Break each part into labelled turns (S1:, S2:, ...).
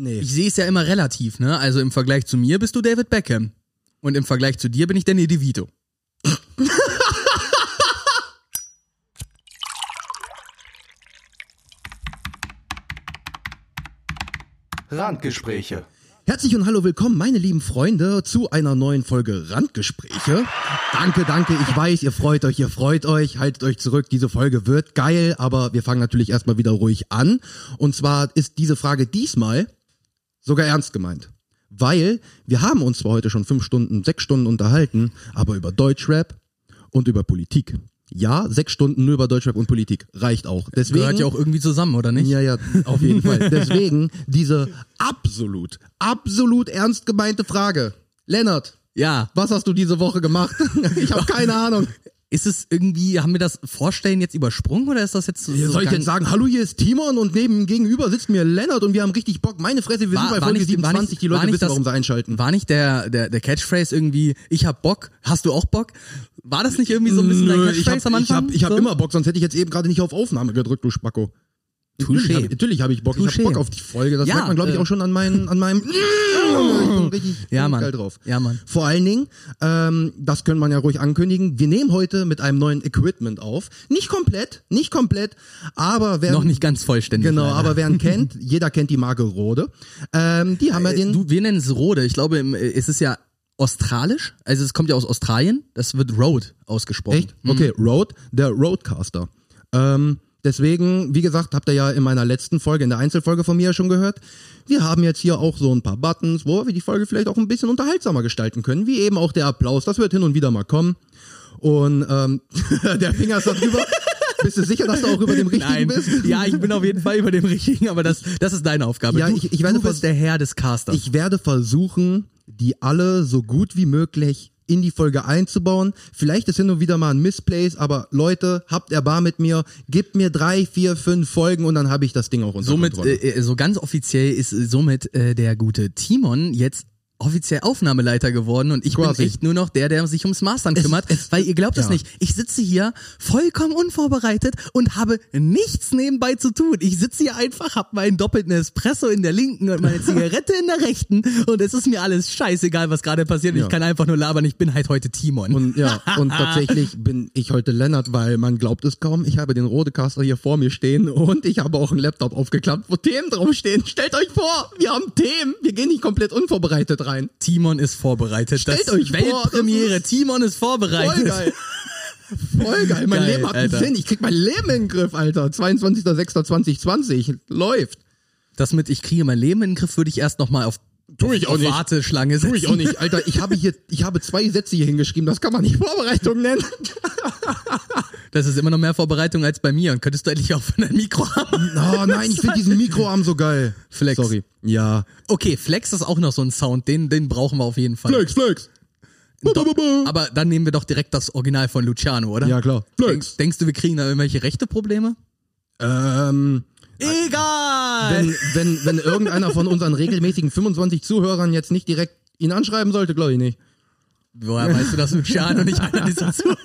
S1: Nee.
S2: Ich sehe es ja immer relativ, ne? Also im Vergleich zu mir bist du David Beckham. Und im Vergleich zu dir bin ich Danny DeVito.
S3: Randgespräche.
S1: Herzlich und hallo, willkommen, meine lieben Freunde, zu einer neuen Folge Randgespräche. Danke, danke, ich weiß, ihr freut euch, ihr freut euch, haltet euch zurück, diese Folge wird geil, aber wir fangen natürlich erstmal wieder ruhig an. Und zwar ist diese Frage diesmal sogar ernst gemeint. Weil wir haben uns zwar heute schon fünf Stunden, sechs Stunden unterhalten, aber über Deutschrap und über Politik. Ja, sechs Stunden nur über Deutschrap und Politik reicht auch. Deswegen,
S2: Gehört ja auch irgendwie zusammen, oder nicht?
S1: ja, ja, auf jeden Fall. Deswegen diese absolut, absolut ernst gemeinte Frage. Lennart,
S2: Ja.
S1: was hast du diese Woche gemacht? Ich habe keine Ahnung.
S2: Ist es irgendwie, haben wir das Vorstellen jetzt übersprungen oder ist das jetzt so?
S1: Soll ich jetzt sagen, hallo, hier ist Timon und neben gegenüber sitzt mir Lennart und wir haben richtig Bock. Meine Fresse, wir
S2: War-
S1: sind bei Folge
S2: nicht- war
S1: 27,
S2: nicht-
S1: die
S2: war
S1: Leute
S2: nicht
S1: wissen,
S2: das-
S1: warum sie einschalten.
S2: War nicht der, der, der Catchphrase irgendwie, ich hab Bock, hast du auch Bock? War das nicht irgendwie so ein bisschen dein
S1: Nö,
S2: Catchphrase
S1: ich habe
S2: am
S1: ich
S2: Anfang?
S1: hab, ich hab
S2: so?
S1: immer Bock, sonst hätte ich jetzt eben gerade nicht auf Aufnahme gedrückt, du Spacko. Natürlich
S2: Touché.
S1: habe natürlich hab ich Bock. Ich
S2: Touché.
S1: habe Bock auf die Folge. Das
S2: Ja,
S1: merkt man, glaube ich,
S2: äh,
S1: auch schon an, meinen, an meinem... Ich bin richtig
S2: Ja, Mann.
S1: geil drauf.
S2: Ja, Mann.
S1: Vor allen Dingen, ähm, das können man ja ruhig ankündigen, wir nehmen heute mit einem neuen Equipment auf. Nicht komplett, nicht komplett, aber wer...
S2: Noch nicht ganz vollständig.
S1: Genau,
S2: leider.
S1: aber wer ihn kennt, jeder kennt die Marke Rode. Ähm, die haben ja
S2: Äh,
S1: den...
S2: Du, wir nennen es Rode. Ich glaube, äh, es ist ja australisch. Also es kommt ja aus Australien. Das wird Road ausgesprochen.
S1: Echt? Okay, Rode, der Roadcaster. Ähm, deswegen, wie gesagt, habt ihr ja in meiner letzten Folge, in der Einzelfolge von mir ja schon gehört, wir haben jetzt hier auch so ein paar Buttons, wo wir die Folge vielleicht auch ein bisschen unterhaltsamer gestalten können, wie eben auch der Applaus. Das wird hin und wieder mal kommen. Und ähm, der Finger ist da drüber. Bist du sicher, dass du auch über dem richtigen
S2: Nein,
S1: bist?
S2: ja, ich bin auf jeden Fall über dem richtigen, aber das, das ist deine Aufgabe.
S1: Ja,
S2: du,
S1: ich- ich werde
S2: du bist der Herr des Casters.
S1: Ich werde versuchen, die alle so gut wie möglich in die Folge einzubauen. Vielleicht ist hin und wieder mal ein Missplace, aber Leute, habt Erbar mit mir, gebt mir drei, vier, fünf Folgen und dann habe ich das Ding auch unter
S2: somit,
S1: Kontrolle.
S2: äh, äh, so ganz offiziell ist somit äh, der gute Timon jetzt offiziell Aufnahmeleiter geworden und ich
S1: Quasi.
S2: bin echt nur noch der, der sich ums Mastern kümmert,
S1: es-
S2: weil ihr glaubt es
S1: ja.
S2: nicht. Ich sitze hier vollkommen unvorbereitet und habe nichts nebenbei zu tun. Ich sitze hier einfach, habe meinen doppelten Espresso in der linken und meine Zigarette in der rechten und es ist mir alles scheißegal, was gerade passiert.
S1: Ja.
S2: Ich kann einfach nur labern, ich bin halt heute Timon.
S1: und ja, und tatsächlich bin ich heute Lennart, weil man glaubt es kaum. Ich habe den Rodecaster hier vor mir stehen und ich habe auch einen Laptop aufgeklappt, wo Themen draufstehen. Stellt euch vor, wir haben Themen. Wir gehen nicht komplett unvorbereitet rein.
S2: Timon ist vorbereitet.
S1: Stellt
S2: das
S1: euch
S2: Weltpremiere. Timon ist vorbereitet.
S1: Voll geil. Voll geil. Mein
S2: Geil,
S1: Leben hat einen
S2: Alter.
S1: Sinn. Ich krieg mein Leben in den Griff, Alter. 22.06.2020. Läuft.
S2: Das mit ich kriege mein Leben in den Griff würde ich erst noch mal auf,
S1: Tu ich auch nicht.
S2: Warteschlange setzen.
S1: Tu ich auch nicht. Alter, ich habe hier, ich habe zwei Sätze hier hingeschrieben. Das kann man nicht Vorbereitung nennen.
S2: Das ist immer noch mehr Vorbereitung als bei mir. Und könntest du endlich auch von deinem Mikro haben?
S1: Oh nein, ich finde diesen Mikroarm so geil.
S2: Flex.
S1: Sorry. Ja.
S2: Okay, Flex ist auch noch so ein Sound. Den, den brauchen wir auf jeden Fall.
S1: Flex, Flex.
S2: Doch, aber dann nehmen wir doch direkt das Original von Luciano, oder?
S1: Ja, klar.
S2: Denk, denkst du, wir kriegen da irgendwelche rechte Probleme?
S1: Ähm,
S2: Egal!
S1: wenn, wenn, wenn irgendeiner von unseren regelmäßigen 25 Zuhörern jetzt nicht direkt ihn anschreiben sollte, glaube ich nicht.
S2: Woher weißt du, dass Luciano nicht einer dieser Zuhörer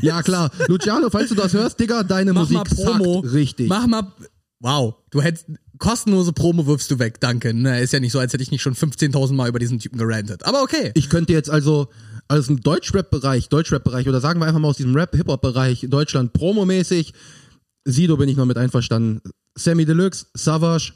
S1: Ja, klar. Luciano, falls du das hörst, Digga, deine
S2: Mach
S1: Musik
S2: mal Promo.
S1: richtig.
S2: Mach mal. Wow, du hättest kostenlose Promo wirfst du weg, danke. Ne, ist ja nicht so, als hätte ich nicht schon 15.000 Mal über diesen Typen gerantet. Aber okay.
S1: Ich könnte jetzt also aus dem Deutschrap-Bereich, Deutschrap-Bereich oder sagen wir einfach mal aus diesem Rap-Hip-Hop-Bereich Deutschland promomäßig, Sido bin ich noch mit einverstanden. Sammy Deluxe, Savage.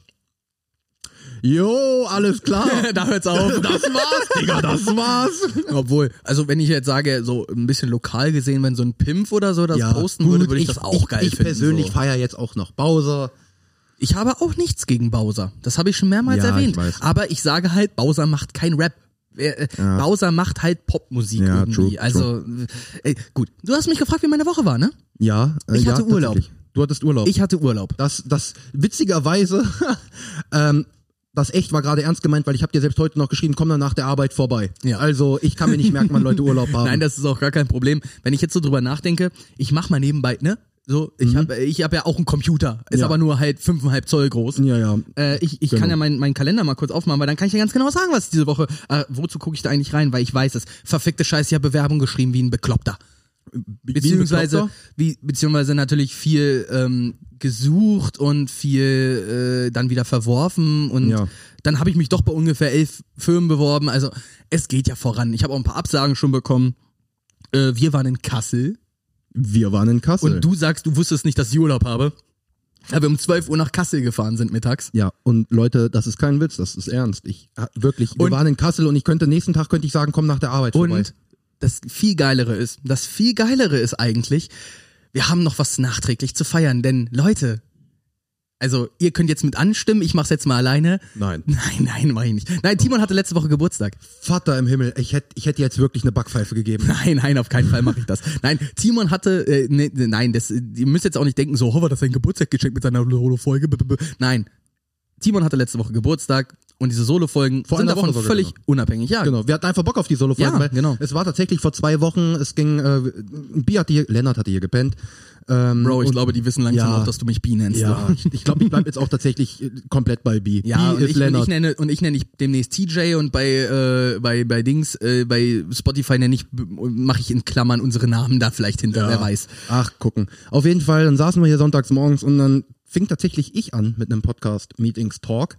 S1: Jo, alles klar.
S2: da hört's auf.
S1: Das war's, Digga, das war's.
S2: Obwohl, also wenn ich jetzt sage, so ein bisschen lokal gesehen, wenn so ein Pimpf oder so das posten würde, würde ich, das auch
S1: ich,
S2: geil
S1: ich
S2: finden.
S1: persönlich
S2: so.
S1: feier jetzt auch noch Bowser.
S2: Ich habe auch nichts gegen Bowser. Das habe ich schon mehrmals
S1: Ja,
S2: erwähnt.
S1: ich.
S2: Aber ich sage halt, Bowser macht kein Rap. Äh, äh, Bowser macht halt Popmusik
S1: Ja,
S2: irgendwie.
S1: true,
S2: also, äh, gut. Du hast mich gefragt, wie meine Woche war, ne?
S1: Ja, äh,
S2: Ich
S1: ja,
S2: hatte Urlaub.
S1: Du hattest Urlaub.
S2: Ich hatte Urlaub.
S1: Das, das witzigerweise, ähm, das echt war gerade ernst gemeint, weil ich habe dir selbst heute noch geschrieben, komm dann nach der Arbeit vorbei.
S2: Ja.
S1: Also ich kann mir nicht merken, wann Leute Urlaub haben.
S2: Nein, das ist auch gar kein Problem. Wenn ich jetzt so drüber nachdenke, ich mach mal nebenbei, ne? So, ich habe ich hab ja auch einen Computer, ist
S1: Mhm. Ja.
S2: aber nur halt fünfeinhalb Zoll groß.
S1: ja, ja.
S2: Äh, ich ich
S1: Genau.
S2: kann ja meinen meinen Kalender mal kurz aufmachen, weil dann kann ich ja ganz genau sagen, was diese Woche. Äh, wozu gucke ich da eigentlich rein? Weil ich weiß es. Verfickte Scheiße, ich habe Bewerbung geschrieben wie ein Bekloppter. Beziehungsweise wie, beziehungsweise natürlich viel ähm, gesucht und viel äh, dann wieder verworfen und
S1: Ja.
S2: dann habe ich mich doch bei ungefähr elf Firmen beworben. Also es geht ja voran. Ich habe auch ein paar Absagen schon bekommen. Äh, wir waren in Kassel
S1: Wir waren in Kassel.
S2: und du sagst, du wusstest nicht, dass ich Urlaub habe. Weil wir um 12 Uhr nach Kassel gefahren sind mittags.
S1: Ja, und Leute, das ist kein Witz, das ist ernst. Ich wirklich, wir
S2: Und-
S1: waren in Kassel und ich könnte nächsten Tag könnte ich sagen, komm nach der Arbeit vorbei.
S2: Und das viel geilere ist, das viel geilere ist eigentlich, wir haben noch was nachträglich zu feiern, denn Leute, also ihr könnt jetzt mit anstimmen, ich mach's jetzt mal alleine.
S1: Nein.
S2: Nein, nein, mach ich nicht. Nein, Timon hatte letzte Woche Geburtstag.
S1: Vater im Himmel, ich hätte ich hätte jetzt wirklich eine Backpfeife gegeben.
S2: Nein, nein, auf keinen Fall mache ich das. Nein, Timon hatte, äh, ne, ne, nein, das, ihr müsst jetzt auch nicht denken, so, oh, war das ein Geburtstag geschenkt mit seiner b- Nein, Timon hatte letzte Woche Geburtstag und diese Solo-Folgen
S1: Vor
S2: sind davon
S1: Woche
S2: völlig
S1: genau.
S2: unabhängig. Ja,
S1: Genau, wir hatten einfach Bock auf die Solo-Folgen,
S2: Ja, genau.
S1: es war tatsächlich vor zwei Wochen, es ging, äh, Bi hatte hier, Lennart hatte hier gepennt. Ähm,
S2: Bro, ich
S1: und-
S2: glaube, die wissen langsam
S1: Ja.
S2: auch, dass du mich Bi nennst.
S1: Ja, ich, ich glaube, ich bleib jetzt auch tatsächlich äh, komplett bei B.
S2: Ja,
S1: B
S2: und
S1: ist
S2: ich,
S1: Lennart.
S2: ich nenne und ich nenne ich demnächst TJ und bei äh, bei bei Dings äh, bei Spotify nenne ich mache ich in Klammern unsere Namen da vielleicht hinter, wer weiß.
S1: Ach, gucken. Auf jeden Fall, dann saßen wir hier sonntags morgens und dann fing tatsächlich ich an mit einem Podcast Meetings Talk.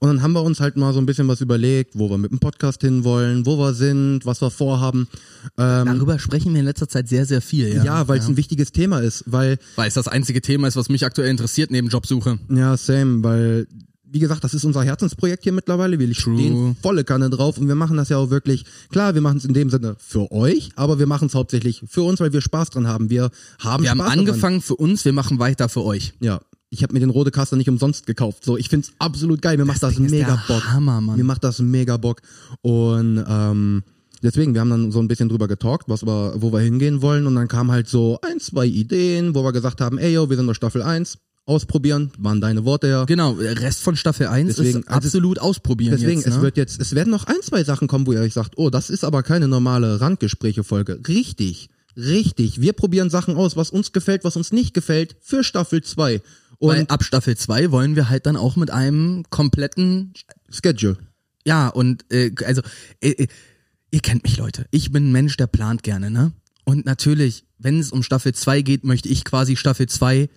S1: Und dann haben wir uns halt mal so ein bisschen was überlegt, wo wir mit dem Podcast hinwollen, wo wir sind, was wir vorhaben. Ähm,
S2: Darüber sprechen wir in letzter Zeit sehr sehr viel, ja.
S1: ja, weil es ein wichtiges Thema ist, weil
S2: weil es das einzige Thema ist, was mich aktuell interessiert neben Jobsuche.
S1: Ja, same, weil, wie gesagt, das ist unser Herzensprojekt hier mittlerweile. Wir
S2: True.
S1: stehen volle Kanne drauf und wir machen das ja auch wirklich, klar, wir machen es in dem Sinne für euch, aber wir machen es hauptsächlich für uns, weil wir Spaß dran haben. Wir haben
S2: Wir haben
S1: Spaß daran.
S2: angefangen für uns, wir machen weiter für euch.
S1: Ja. Ich habe mir den Rodecaster nicht umsonst gekauft. So, ich find's absolut geil. Mir macht das,
S2: Ding
S1: mega Bock.
S2: Hammer, Mann.
S1: Mir macht das mega Bock. Und ähm, deswegen, wir haben dann so ein bisschen drüber getalkt, was wir, wo wir hingehen wollen. Und dann kam halt so ein, zwei Ideen, wo wir gesagt haben, ey yo, wir sind noch Staffel 1. Ausprobieren, waren deine Worte ja.
S2: Genau, Rest von Staffel 1
S1: Deswegen,
S2: ist
S1: also
S2: absolut ausprobieren
S1: Deswegen,
S2: jetzt, ne?
S1: es wird jetzt, es werden noch ein, zwei Sachen kommen, wo ihr euch sagt, oh, das ist aber keine normale Randgespräche-Folge. Richtig, richtig. Wir probieren Sachen aus, was uns gefällt, was uns nicht gefällt, für Staffel 2.
S2: Weil
S1: Und
S2: ab Staffel 2 wollen wir halt dann auch mit einem kompletten
S1: Schedule.
S2: Ja, und äh, also, äh, äh, ihr kennt mich, Leute. Ich bin ein Mensch, der plant gerne, ne? Und natürlich, wenn es um Staffel 2 geht, möchte ich quasi Staffel 2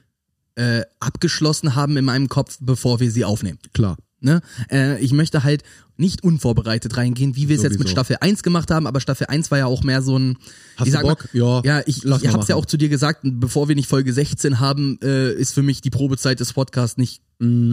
S2: äh, abgeschlossen haben in meinem Kopf, bevor wir sie aufnehmen.
S1: Klar.
S2: Ne? Äh, ich möchte halt nicht unvorbereitet reingehen, wie wir es jetzt mit. Staffel 1 gemacht haben, aber Staffel 1 war ja auch mehr so ein.
S1: Hast
S2: ich
S1: du Bock?
S2: Mal,
S1: Ja,
S2: ja, ich,
S1: lass
S2: ich hab's ja auch zu dir gesagt, bevor wir nicht Folge 16 haben, äh, ist für mich die Probezeit des Podcasts nicht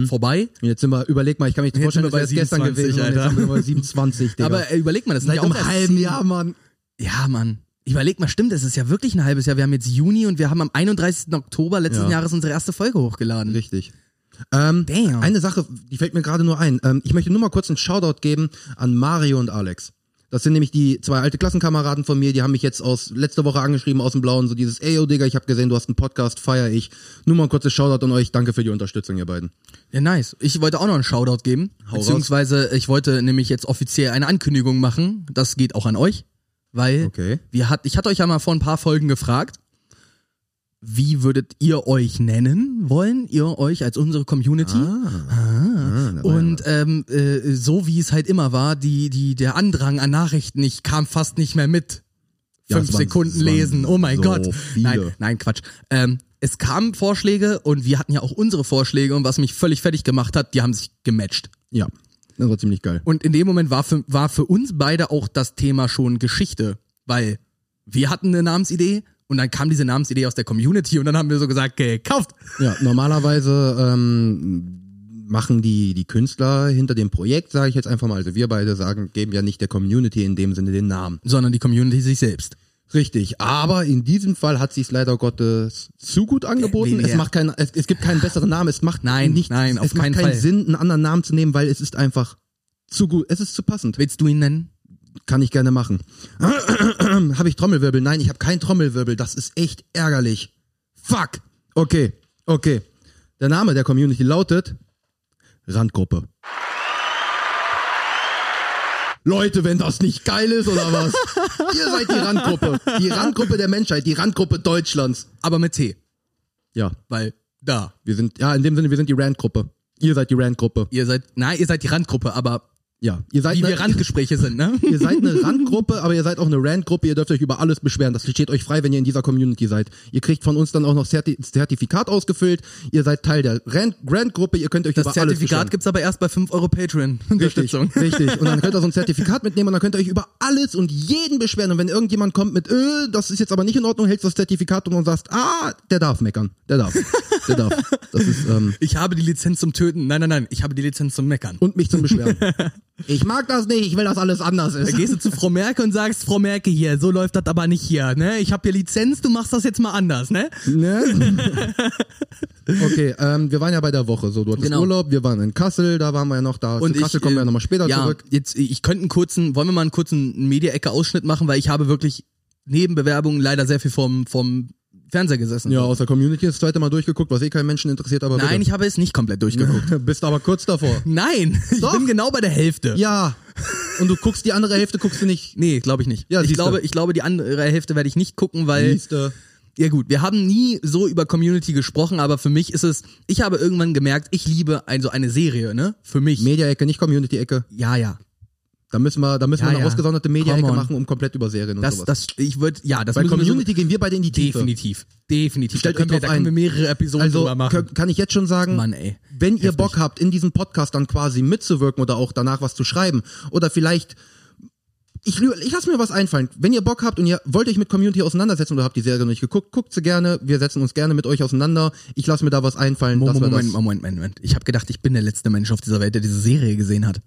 S2: vorbei.
S1: Und Jetzt sind wir, überleg mal, ich kann mich nicht
S2: Jetzt
S1: vorstellen,
S2: sind wir
S1: gestern
S2: 27,
S1: gewesen und jetzt
S2: Alter.
S1: haben wir bei 27, Digga.
S2: Aber äh, überleg mal, das sind
S1: Seit
S2: ja auch
S1: einem
S2: erst
S1: halben Jahr, Mann.
S2: Ja, Mann. Überleg mal, stimmt, es ist ja wirklich ein halbes Jahr. Wir haben jetzt Juni und wir haben am 31. Oktober letzten
S1: Ja.
S2: Jahres unsere erste Folge hochgeladen.
S1: Richtig. Ähm,
S2: Damn.
S1: Eine Sache, die fällt mir gerade nur ein. Ähm, ich möchte nur mal kurz einen Shoutout geben an Mario und Alex. Das sind nämlich die zwei alte Klassenkameraden von mir, die haben mich jetzt aus letzte Woche angeschrieben aus dem Blauen, so dieses, ey, yo, Digga, ich habe gesehen, du hast einen Podcast, feier ich. Nur mal ein kurzes Shoutout an euch, danke für die Unterstützung, ihr beiden.
S2: Ja, nice. Ich wollte auch noch einen Shoutout geben.
S1: Hau
S2: beziehungsweise ich wollte nämlich jetzt offiziell eine Ankündigung machen. Das geht auch an euch. Weil
S1: Okay.
S2: wir hat, ich hatte euch ja mal vor ein paar Folgen gefragt, wie würdet ihr euch nennen wollen? Ihr euch als unsere Community?
S1: Ah, war ja
S2: Und ähm, äh, so wie es halt immer war, die, die, der Andrang an Nachrichten, ich kam fast nicht mehr mit.
S1: Ja,
S2: Fünf
S1: waren-
S2: Sekunden lesen, oh mein
S1: so
S2: Gott.
S1: viele.
S2: Nein, nein, Quatsch. Ähm, es kamen Vorschläge und wir hatten ja auch unsere Vorschläge und was mich völlig fertig gemacht hat, die haben sich gematcht.
S1: Ja, das war ziemlich geil.
S2: Und in dem Moment war für, war für uns beide auch das Thema schon Geschichte, weil wir hatten eine Namensidee und dann kam diese Namensidee aus der Community und dann haben wir so gesagt, gekauft.
S1: Ja, normalerweise ähm, machen die, die Künstler hinter dem Projekt, sage ich jetzt einfach mal, also wir beide sagen, geben ja nicht der Community in dem Sinne den Namen.
S2: Sondern die Community sich selbst.
S1: Richtig, aber in diesem Fall hat sie es leider Gottes zu gut angeboten. Es macht keinen, es, es gibt keinen besseren Namen. Es macht
S2: Nein,
S1: nicht,
S2: nein,
S1: es
S2: auf
S1: macht
S2: keinen
S1: keinen. Sinn, einen anderen Namen zu nehmen, weil es ist einfach zu gut. Es ist zu passend.
S2: Willst du ihn nennen?
S1: Kann ich gerne machen. habe ich Trommelwirbel? Nein, ich habe keinen Trommelwirbel. Das ist echt ärgerlich. Fuck. Okay, okay. Der Name der Community lautet Randgruppe. Leute, wenn das nicht geil ist oder was? Ihr seid die Randgruppe. Die Randgruppe der Menschheit, die Randgruppe Deutschlands.
S2: Aber mit T.
S1: Ja,
S2: Weil da.
S1: wir sind, ja, in dem Sinne, wir sind die Randgruppe. Ihr seid die Randgruppe.
S2: Ihr seid, nein, ihr seid die Randgruppe, aber
S1: Ja, ihr seid
S2: Wie
S1: eine,
S2: wir Randgespräche sind, ne?
S1: ihr seid eine Randgruppe, aber ihr seid auch eine Randgruppe. Ihr dürft euch über alles beschweren. Das steht euch frei, wenn ihr in dieser Community seid. Ihr kriegt von uns dann auch noch Zerti Zertifikat ausgefüllt. Ihr seid Teil der Rand Randgruppe. Ihr könnt euch
S2: Das
S1: über alles beschweren.
S2: Zertifikat gibt's aber erst bei 5 Euro Patreon-Unterstützung.
S1: Richtig, richtig. Und dann könnt ihr so ein Zertifikat mitnehmen und dann könnt ihr euch über alles und jeden beschweren. Und wenn irgendjemand kommt mit, äh, das ist jetzt aber nicht in Ordnung, hältst du das Zertifikat und sagst, ah, der darf meckern. Der darf. Der darf. Das ist, ähm,
S2: Ich habe die Lizenz zum Töten. Nein, nein, nein. Ich habe die Lizenz zum Meckern.
S1: und mich zum Beschweren. Ich mag das nicht, ich will, dass alles anders
S2: Da
S1: ist.
S2: gehst du zu Frau Merkel und sagst, Frau Merkel hier, so läuft das aber nicht hier, ne? Ich habe hier Lizenz, du machst das jetzt mal anders, ne?
S1: Ne? Okay, ähm, wir waren ja bei der Woche. So, du hattest
S2: Genau.
S1: Urlaub, wir waren in Kassel, da waren wir ja noch da.
S2: Und
S1: Zu Kassel
S2: ich,
S1: kommen wir
S2: äh,
S1: ja nochmal später
S2: ja,
S1: zurück.
S2: Jetzt, ich könnte einen kurzen, wollen wir mal einen kurzen Media-Ecke-Ausschnitt machen, weil ich habe wirklich neben Bewerbungen leider sehr viel vom, vom Fernseher gesessen.
S1: Ja, aus der Community das zweite Mal durchgeguckt, was eh keinen Menschen interessiert, aber
S2: Nein, ich habe es nicht komplett durchgeguckt.
S1: bitte. bist aber kurz davor.
S2: Nein, ich
S1: Doch.
S2: bin genau bei der Hälfte.
S1: Ja. Und du guckst die andere Hälfte, guckst du nicht.
S2: Nee, glaube ich nicht.
S1: Ja,
S2: ich
S1: siehste.
S2: glaube, ich glaube, die andere Hälfte werde ich nicht gucken, weil
S1: Siehste.
S2: Ja gut, wir haben nie so über Community gesprochen, aber für mich ist es, ich habe irgendwann gemerkt, ich liebe also eine Serie, ne? Für mich.
S1: Media-Ecke, nicht Community-Ecke.
S2: ja, ja.
S1: Da müssen wir, da müssen
S2: Ja,
S1: wir eine
S2: ja.
S1: ausgesonderte Media-Ecke machen, um komplett über Serien und
S2: Das,
S1: sowas.
S2: das, ich würde, ja, das
S1: Bei
S2: müssen wir
S1: Community gehen wir beide in die
S2: so,
S1: Tiefe.
S2: definitiv, definitiv.
S1: Stellt
S2: da können, wir, da können wir mehrere Episoden
S1: Also
S2: drüber machen.
S1: kann ich jetzt schon sagen,
S2: Mann, ey.
S1: wenn ihr Bock habt, in diesem Podcast dann quasi mitzuwirken oder auch danach was zu schreiben oder vielleicht ich, ich lasse mir was einfallen. Wenn ihr Bock habt und ihr wollt euch mit Community auseinandersetzen oder habt die Serie noch nicht geguckt, guckt sie gerne. Wir setzen uns gerne mit euch auseinander. Ich lasse mir da was einfallen.
S2: Moment, Moment, Moment, Moment, Moment. Ich habe gedacht, ich bin der letzte Mensch auf dieser Welt, der diese Serie gesehen hat.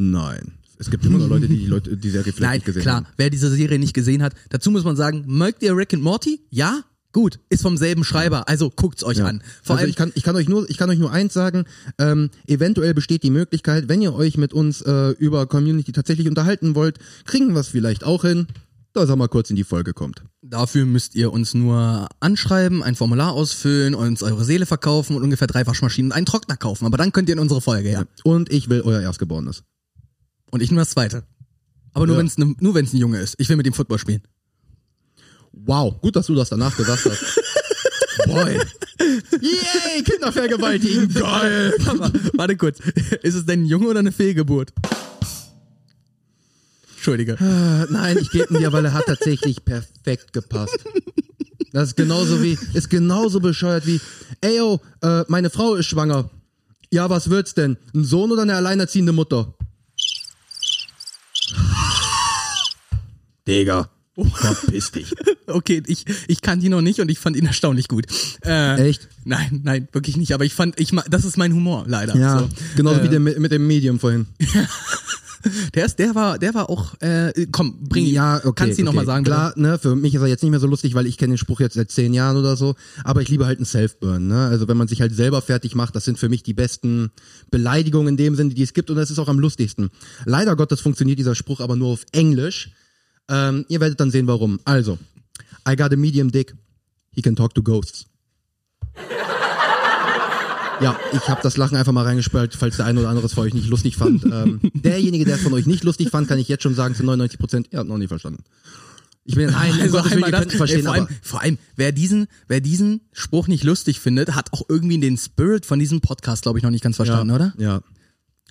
S1: Nein. Es gibt immer noch Leute, die die, Leute, die Serie vielleicht
S2: Nein,
S1: nicht gesehen
S2: klar,
S1: haben.
S2: wer diese Serie nicht gesehen hat, dazu muss man sagen, mögt ihr Rick and Morty? Ja? Gut, ist vom selben Schreiber, also guckt's euch
S1: Ja.
S2: an. Vor
S1: also
S2: allem,
S1: ich kann, ich kann euch nur, ich kann euch nur eins sagen. Ähm, eventuell besteht die Möglichkeit, wenn ihr euch mit uns äh, über Community tatsächlich unterhalten wollt, kriegen wir es vielleicht auch hin, dass er mal kurz in die Folge kommt.
S2: Dafür müsst ihr uns nur anschreiben, ein Formular ausfüllen, uns eure Seele verkaufen und ungefähr drei Waschmaschinen und einen Trockner kaufen. Aber dann könnt ihr in unsere Folge, ja.
S1: Und ich will euer Erstgeborenes.
S2: Und ich nur das zweite. Aber nur
S1: Ja.
S2: wenn's ne, nur wenn's ein Junge ist. Ich will mit dem Football spielen.
S1: Wow, gut, dass du das danach gesagt hast. Boy. Yay, Kinder vergewaltigen. Geil.
S2: Aber, warte kurz. Ist es denn ein Junge oder eine Fehlgeburt? Entschuldige.
S1: Äh, Nein, ich gebe ihn dir, weil er hat tatsächlich perfekt gepasst. Das ist genauso wie, ist genauso bescheuert wie, ey yo, äh, meine Frau ist schwanger. Ja, was wird's denn? Ein Sohn oder eine alleinerziehende Mutter? Digga. Verpiss dich.
S2: Okay, ich, ich kannte ihn noch nicht und ich fand ihn erstaunlich gut. Äh,
S1: Echt?
S2: Nein, nein, wirklich nicht. Aber ich fand, ich das ist mein Humor, leider.
S1: Ja,
S2: So.
S1: genauso
S2: Äh,
S1: wie der mit, mit dem Medium vorhin.
S2: Der ist, der war, der war auch, äh, komm, bring ihn.
S1: Ja, okay.
S2: Kannst du ihn
S1: okay.
S2: nochmal sagen, bitte?
S1: Klar, ne, für mich ist er jetzt nicht mehr so lustig, weil ich kenne den Spruch jetzt seit zehn Jahren oder so. Aber ich liebe halt einen Self-Burn, ne? Also wenn man sich halt selber fertig macht, das sind für mich die besten Beleidigungen in dem Sinne, die es gibt und das ist auch am lustigsten. Leider Gottes funktioniert dieser Spruch aber nur auf Englisch. Ähm, ihr werdet dann sehen, warum. Also, I got a medium dick. He can talk to ghosts. Ja, ich habe das Lachen einfach mal reingespielt, falls der eine oder andere es für euch nicht lustig fand. Ähm, derjenige, der es von euch nicht lustig fand, kann ich jetzt schon sagen zu 99 Prozent, ihr habt noch nie verstanden. Ich bin nein,
S2: Also
S1: Willen,
S2: das,
S1: es verstehen,
S2: ey, vor, allem, vor allem, wer diesen, wer diesen Spruch nicht lustig findet, hat auch irgendwie den Spirit von diesem Podcast, glaube ich, noch nicht ganz verstanden,
S1: ja,
S2: oder?
S1: Ja.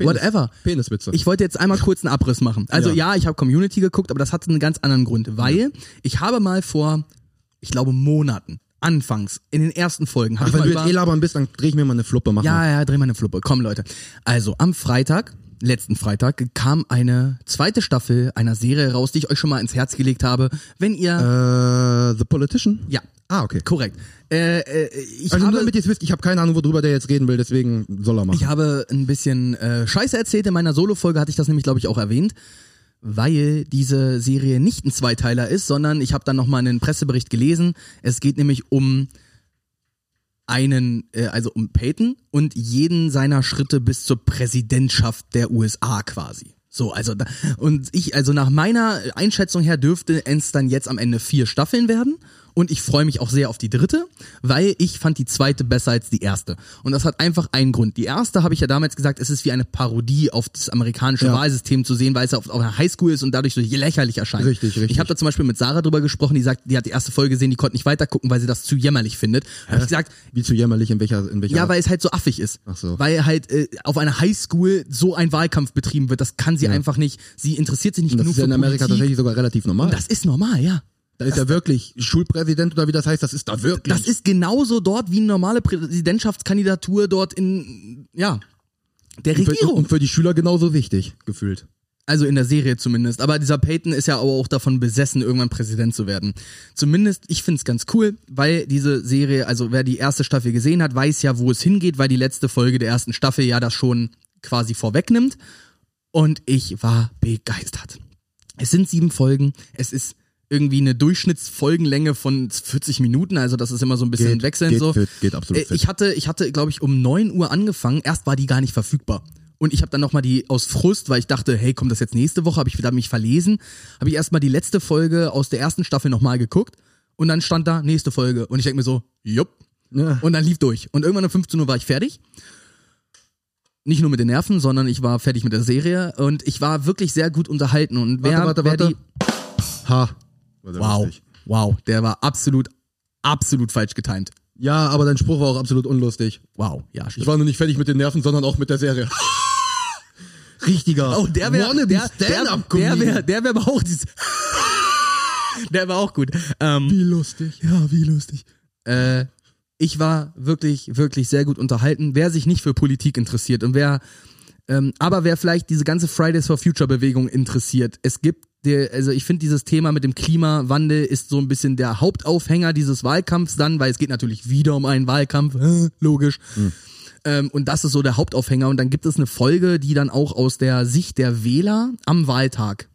S2: Whatever.
S1: Peniswitze.
S2: Ich wollte jetzt einmal kurz einen Abriss machen. Also
S1: Ja.
S2: ja, ich habe Community geguckt, aber das hatte einen ganz anderen Grund, weil ich habe mal vor, ich glaube Monaten, anfangs in den ersten Folgen,
S1: Ach,
S2: ich
S1: wenn du jetzt eh labern bist, dann dreh ich mir mal eine Fluppe, mach mal.
S2: ja, ja, dreh mal eine Fluppe. Komm, Leute. Also, am Freitag, letzten Freitag, kam eine zweite Staffel einer Serie raus, die ich euch schon mal ins Herz gelegt habe. Wenn ihr.
S1: Äh, The Politician?
S2: ja,
S1: Ah, okay.
S2: korrekt. Äh, äh, ich
S1: Also nur
S2: habe.
S1: damit ihr es wisst, ich habe keine Ahnung, worüber der jetzt reden will, deswegen soll er machen.
S2: Ich habe ein bisschen äh, Scheiße erzählt. In meiner Solo-Folge hatte ich das nämlich, glaube ich, auch erwähnt. Weil diese Serie nicht ein Zweiteiler ist, sondern ich habe dann nochmal einen Pressebericht gelesen. Es geht nämlich um einen, äh, also um Peyton und jeden seiner Schritte bis zur Präsidentschaft der USA quasi. So, also da, und ich, also nach meiner Einschätzung her dürfte es dann jetzt am Ende vier Staffeln werden Und ich freue mich auch sehr auf die dritte, weil ich fand die zweite besser als die erste. Und das hat einfach einen Grund. Die erste habe ich ja damals gesagt, es ist wie eine Parodie auf das amerikanische
S1: Ja.
S2: Wahlsystem zu sehen, weil es auf, auf einer Highschool ist und dadurch so lächerlich erscheint.
S1: Richtig, richtig.
S2: Ich habe da zum Beispiel mit Sarah drüber gesprochen, die sagt, die hat die erste Folge gesehen, die konnte nicht weitergucken, weil sie das zu jämmerlich findet. Da habe ich gesagt,
S1: Wie zu jämmerlich in welcher, in welcher.
S2: ja, weil es halt so affig ist.
S1: Ach so.
S2: Weil halt äh, auf einer Highschool so ein Wahlkampf betrieben wird, das kann sie einfach nicht. Sie interessiert sich nicht
S1: das
S2: genug
S1: ist ja in Amerika
S2: Politik.
S1: tatsächlich sogar relativ normal.
S2: Das ist normal, ja.
S1: Da ist ja wirklich Schulpräsident oder wie das heißt, das ist da wirklich.
S2: Das ist genauso dort wie eine normale Präsidentschaftskandidatur dort in, ja, der
S1: und für,
S2: Regierung.
S1: und für die Schüler genauso wichtig, gefühlt.
S2: Also in der Serie zumindest. Aber dieser Peyton ist ja aber auch davon besessen, irgendwann Präsident zu werden. Zumindest, ich find's ganz cool, weil diese Serie, also wer die erste Staffel gesehen hat, weiß ja, wo es hingeht, weil die letzte Folge der ersten Staffel ja das schon quasi vorwegnimmt. Und ich war begeistert. Es sind sieben Folgen. Es ist irgendwie eine Durchschnittsfolgenlänge von 40 Minuten, also das ist immer so ein bisschen
S1: Geht-
S2: wechselnd
S1: geht
S2: so.
S1: fit, geht absolut
S2: Äh,
S1: fit.
S2: Ich hatte, ich hatte, glaube ich, um 9 Uhr angefangen. Erst war die gar nicht verfügbar. Und ich habe dann nochmal die aus Frust, weil ich dachte, hey, kommt das jetzt nächste Woche? Habe ich wieder mich verlesen? Habe ich erstmal die letzte Folge aus der ersten Staffel nochmal geguckt. Und dann stand da nächste Folge. Und ich denke mir so, jupp.
S1: Ja.
S2: Und dann lief durch. Und irgendwann um 15 Uhr war ich fertig. Nicht nur mit den Nerven, sondern ich war fertig mit der Serie. Und ich war wirklich sehr gut unterhalten. Und wer,
S1: warte,
S2: wer
S1: warte.
S2: die.
S1: Ha.
S2: Wow.
S1: lustig.
S2: Wow. Der war absolut, absolut falsch getimt.
S1: Ja, aber dein Spruch war auch absolut unlustig.
S2: Wow. Ja,
S1: Ich war nur nicht fertig mit den Nerven, sondern auch mit der Serie. Richtiger.
S2: Oh, der wäre der, der, der wäre der wär aber auch dieses Der war auch gut. Ähm,
S1: Wie lustig.
S2: ja, wie lustig. Äh, ich war wirklich, wirklich sehr gut unterhalten. Wer sich nicht für Politik interessiert und wer, ähm, aber wer vielleicht diese ganze Fridays for Future Bewegung interessiert, es gibt der, also ich finde dieses Thema mit dem Klimawandel ist so ein bisschen der Hauptaufhänger dieses Wahlkampfs dann, weil es geht natürlich wieder um einen Wahlkampf, logisch. Ähm, und das ist so der Hauptaufhänger. Und dann gibt es eine Folge, die dann auch aus der Sicht der Wähler am Wahltag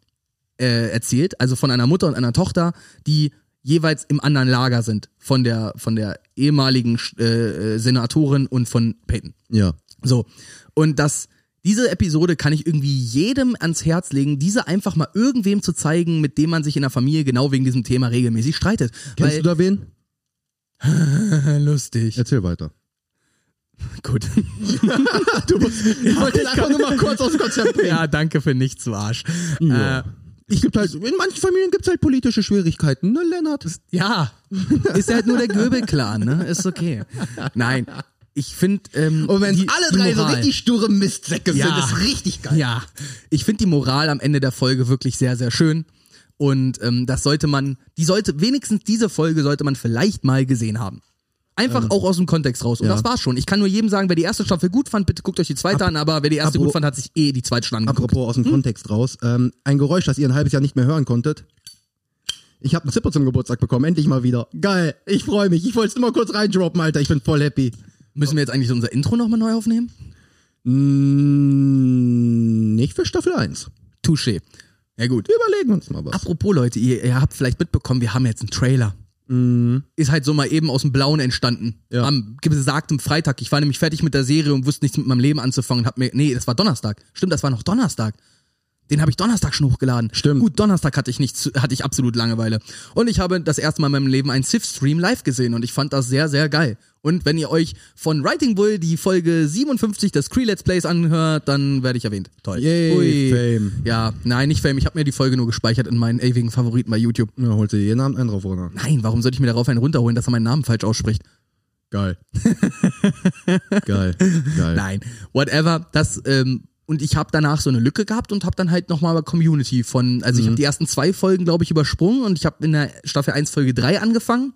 S2: äh, erzählt, also von einer Mutter und einer Tochter, die jeweils im anderen Lager sind von der von der ehemaligen äh, Senatorin und von Peyton.
S1: Ja.
S2: So und das diese Episode kann ich irgendwie jedem ans Herz legen, diese einfach mal irgendwem zu zeigen, mit dem man sich in der Familie genau wegen diesem Thema regelmäßig streitet.
S1: Kennst du da wen?
S2: lustig.
S1: Erzähl weiter.
S2: Gut.
S1: Du musst, ich wollte einfach nur mal kurz aus dem Konzept bringen.
S2: ja, danke für nichts, du Arsch.
S1: Ja.
S2: Äh,
S1: Ich gibt halt, in manchen Familien gibt's halt politische Schwierigkeiten, ne, Lennart?
S2: Ja, ist halt nur der Göbel-Clan, ne? Ist okay. Nein, ich finde ähm,
S1: Und wenn
S2: die-
S1: alle drei so
S2: Moral-
S1: richtig sture Mistsäcke
S2: Ja.
S1: sind, ist richtig geil.
S2: Ja, ich finde die Moral am Ende der Folge wirklich sehr, sehr schön. Und ähm, das sollte man, die sollte, wenigstens diese Folge sollte man vielleicht mal gesehen haben. Einfach auch aus dem Kontext raus. Und
S1: ja.
S2: das war's schon. Ich kann nur jedem sagen, wer die erste Staffel gut fand, bitte guckt euch die zweite an, aber wer die erste
S1: apro-
S2: gut fand, hat sich eh die zweite schon angeguckt.
S1: Apropos aus dem Kontext raus, ähm, ein Geräusch, das ihr ein halbes Jahr nicht mehr hören konntet. Ich habe einen Zipper zum Geburtstag bekommen, endlich mal wieder. Geil, ich freue mich. Ich wollte es nur mal kurz reindroppen, Alter. Ich bin voll happy.
S2: Müssen wir jetzt eigentlich unser Intro nochmal neu aufnehmen?
S1: Mm, nicht für Staffel 1.
S2: Touché. Ja gut.
S1: Wir überlegen uns mal was.
S2: Apropos Leute, ihr, ihr habt vielleicht mitbekommen, wir haben jetzt einen Trailer. Ist halt so mal eben aus dem Blauen entstanden.
S1: Ja.
S2: Am besagten Freitag. Ich war nämlich fertig mit der Serie und wusste nichts mit meinem Leben anzufangen. Hab mir, nee, das war Donnerstag. Stimmt, das war noch Donnerstag. Den habe ich Donnerstag schon hochgeladen.
S1: Stimmt.
S2: Gut, Donnerstag hatte ich nichts, hatte ich absolut Langeweile. Und ich habe das erste Mal in meinem Leben einen Sith-Stream live gesehen und ich fand das sehr, sehr geil. Und wenn ihr euch von Writing Bull die Folge 57 des Cree Let's Plays anhört, dann werde ich erwähnt. Toll.
S1: Yay, Fame.
S2: Ja, nein, nicht Fame. Ich habe mir die Folge nur gespeichert in meinen ewigen Favoriten bei YouTube.
S1: Ja, holt ihr jeden Abend einen drauf, oder?
S2: Nein, warum sollte ich mir darauf einen runterholen, dass er meinen Namen falsch ausspricht?
S1: Geil. Geil. Geil.
S2: Nein, whatever. Das ähm, und ich habe danach so eine Lücke gehabt und habe dann halt nochmal Community von, also ich habe die ersten zwei Folgen, glaube ich, übersprungen und ich habe in der Staffel 1 Folge 3 angefangen.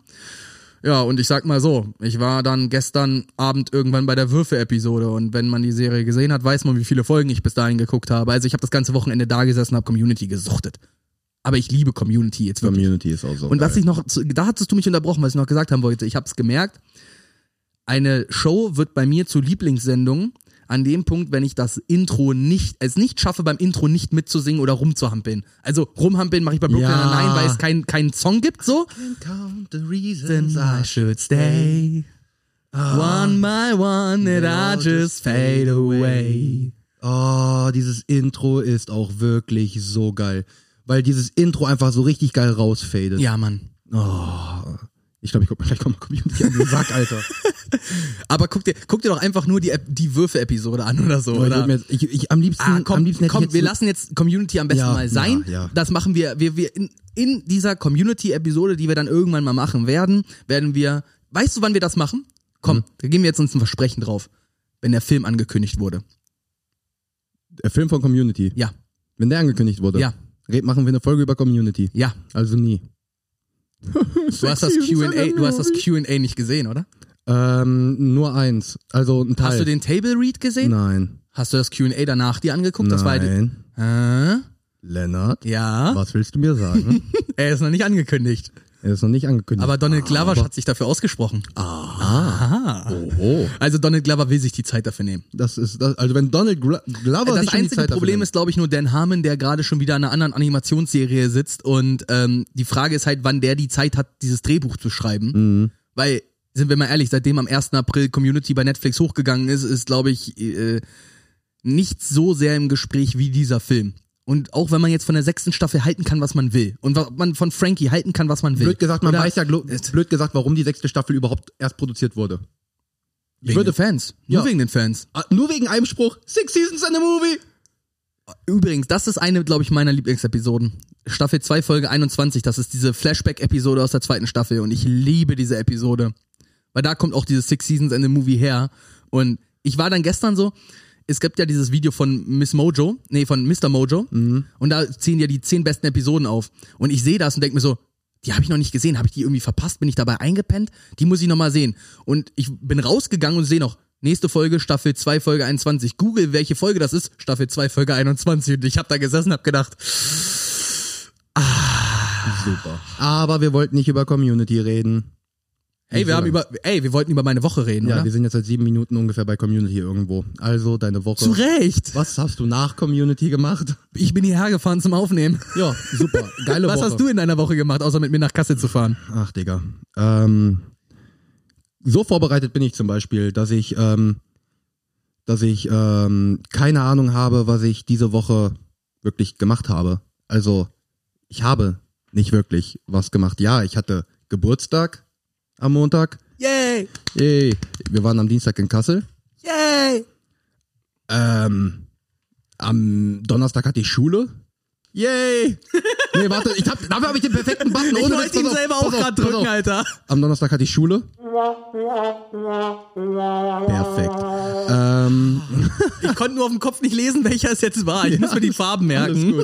S2: Ja, und ich sag mal so, ich war dann gestern Abend irgendwann bei der Würfe-Episode und wenn man die Serie gesehen hat, weiß man, wie viele Folgen ich bis dahin geguckt habe. Also ich habe das ganze Wochenende da gesessen und habe Community gesuchtet. Aber ich liebe Community jetzt wirklich.
S1: Community ist auch so.
S2: Und was
S1: geil.
S2: ich noch, da hattest du mich unterbrochen, was ich noch gesagt haben wollte. Ich habe es gemerkt. Eine Show wird bei mir zur Lieblingssendung an dem Punkt, wenn ich das Intro nicht, es nicht schaffe, beim Intro nicht mitzusingen oder rumzuhampeln. Also rumhampeln mache ich bei Brooklyn
S1: Ja.
S2: Nine, weil es keinen keinen Song gibt, so.
S1: Count the reasons
S2: I should stay. One by one, that I just fade away.
S1: Oh, dieses Intro ist auch wirklich so geil. Weil dieses Intro einfach so richtig geil rausfadet.
S2: Ja, Mann.
S1: Oh, Ich glaube, ich guck mal gleich mal Community an den Sack, Alter.
S2: Aber guck dir, guck dir doch einfach nur die, die Würfe-Episode an oder so.
S1: Ich,
S2: oder?
S1: mir jetzt, ich, ich am liebsten,
S2: Ah, komm,
S1: am liebsten
S2: komm
S1: ich
S2: wir lassen jetzt Community am besten
S1: Ja,
S2: mal sein.
S1: ja.
S2: Das machen wir, wir, wir in, in dieser Community-Episode, die wir dann irgendwann mal machen werden, werden wir, weißt du, wann wir das machen? Komm,
S1: Mhm.
S2: da geben wir jetzt uns ein Versprechen drauf, wenn der Film angekündigt wurde.
S1: Der Film von Community.
S2: Ja,
S1: Wenn der angekündigt wurde.
S2: Ja.
S1: Machen wir eine Folge über Community.
S2: ja.
S1: Also nie.
S2: Du hast das Q&A, du hast das Q&A nicht gesehen, oder?
S1: Ähm, nur eins. Also ein Teil.
S2: Hast du den Table Read gesehen?
S1: Nein.
S2: Hast du das Q&A danach dir angeguckt? Das war
S1: Nein.
S2: äh,
S1: Lennart,
S2: ja.
S1: was willst du mir sagen?
S2: Er ist noch nicht angekündigt.
S1: Er ist noch nicht angekündigt.
S2: Aber Donald Glover hat sich dafür ausgesprochen.
S1: Ah. Oho.
S2: Also Donald Glover will sich die Zeit dafür nehmen.
S1: Das ist, das, also wenn Donald Glo Glover
S2: Das
S1: sich schon die
S2: einzige
S1: Zeit
S2: Problem ist, glaube ich, nur Dan Harmon, der gerade schon wieder in einer anderen Animationsserie sitzt. Und ähm, die Frage ist halt, wann der die Zeit hat, dieses Drehbuch zu schreiben.
S1: Mhm.
S2: Weil, sind wir mal ehrlich, seitdem am 1. April Community bei Netflix hochgegangen ist, ist, glaube ich, äh, nicht so sehr im Gespräch wie dieser Film. Und auch wenn man jetzt von der sechsten Staffel halten kann, was man will. Und man von Frankie halten kann, was man will.
S1: Blöd gesagt, man
S2: Oder
S1: weiß ja, blöd gesagt, warum die sechste Staffel überhaupt erst produziert wurde.
S2: wegen
S1: würde-
S2: den Fans. Nur
S1: Ja.
S2: wegen den Fans.
S1: Ah, Nur wegen einem Spruch. Six Seasons and a Movie.
S2: Übrigens, das ist eine, glaube ich, meiner Lieblingsepisoden. Staffel 2, Folge 21, das ist diese Flashback-Episode aus der zweiten Staffel und ich liebe diese Episode. Weil da kommt auch dieses Six Seasons and the Movie her. Und ich war dann gestern so, es gibt ja dieses Video von Miss Mojo, nee, von Mr. Mojo, und da ziehen ja die zehn besten Episoden auf. Und ich sehe das und denke mir so, die habe ich noch nicht gesehen, habe ich die irgendwie verpasst, bin ich dabei eingepennt? Die muss ich noch mal sehen. Und ich bin rausgegangen und sehe noch, nächste Folge, Staffel 2, Folge 21. Google, welche Folge das ist, Staffel 2, Folge 21. Und ich habe da gesessen und habe gedacht,
S1: Super. Aber wir wollten nicht über Community reden.
S2: Ey, wir haben über, ey, wir wollten über meine Woche reden,
S1: Ja,
S2: oder?
S1: wir sind jetzt seit sieben Minuten ungefähr bei Community irgendwo. Also deine Woche.
S2: Zu Recht.
S1: Was hast du nach Community gemacht?
S2: Ich bin hierher gefahren zum Aufnehmen.
S1: Ja, super. Geile
S2: Was
S1: Woche.
S2: hast du in deiner Woche gemacht, außer mit mir nach Kassel zu fahren?
S1: Ach, Digga. Ähm, so vorbereitet bin ich zum Beispiel, dass ich, ähm, dass ich ähm, keine Ahnung habe, was ich diese Woche wirklich gemacht habe. Also, ich habe nicht wirklich was gemacht. Ja, ich hatte Geburtstag am Montag.
S2: Yay!
S1: Yay. Wir waren am Dienstag in Kassel.
S2: Yay!
S1: Ähm, am Donnerstag hatte ich Schule. Yay! Nee, warte, ich hab, dafür habe ich den perfekten Button.
S2: Ich
S1: Ohne
S2: wollte
S1: Witz,
S2: ihn selber auch gerade drücken,
S1: auf.
S2: Alter.
S1: Am Donnerstag hatte ich Schule. Perfekt. Ähm,
S2: Ich konnte nur auf dem Kopf nicht lesen, welcher es jetzt war. Ich muss mir die Farben merken.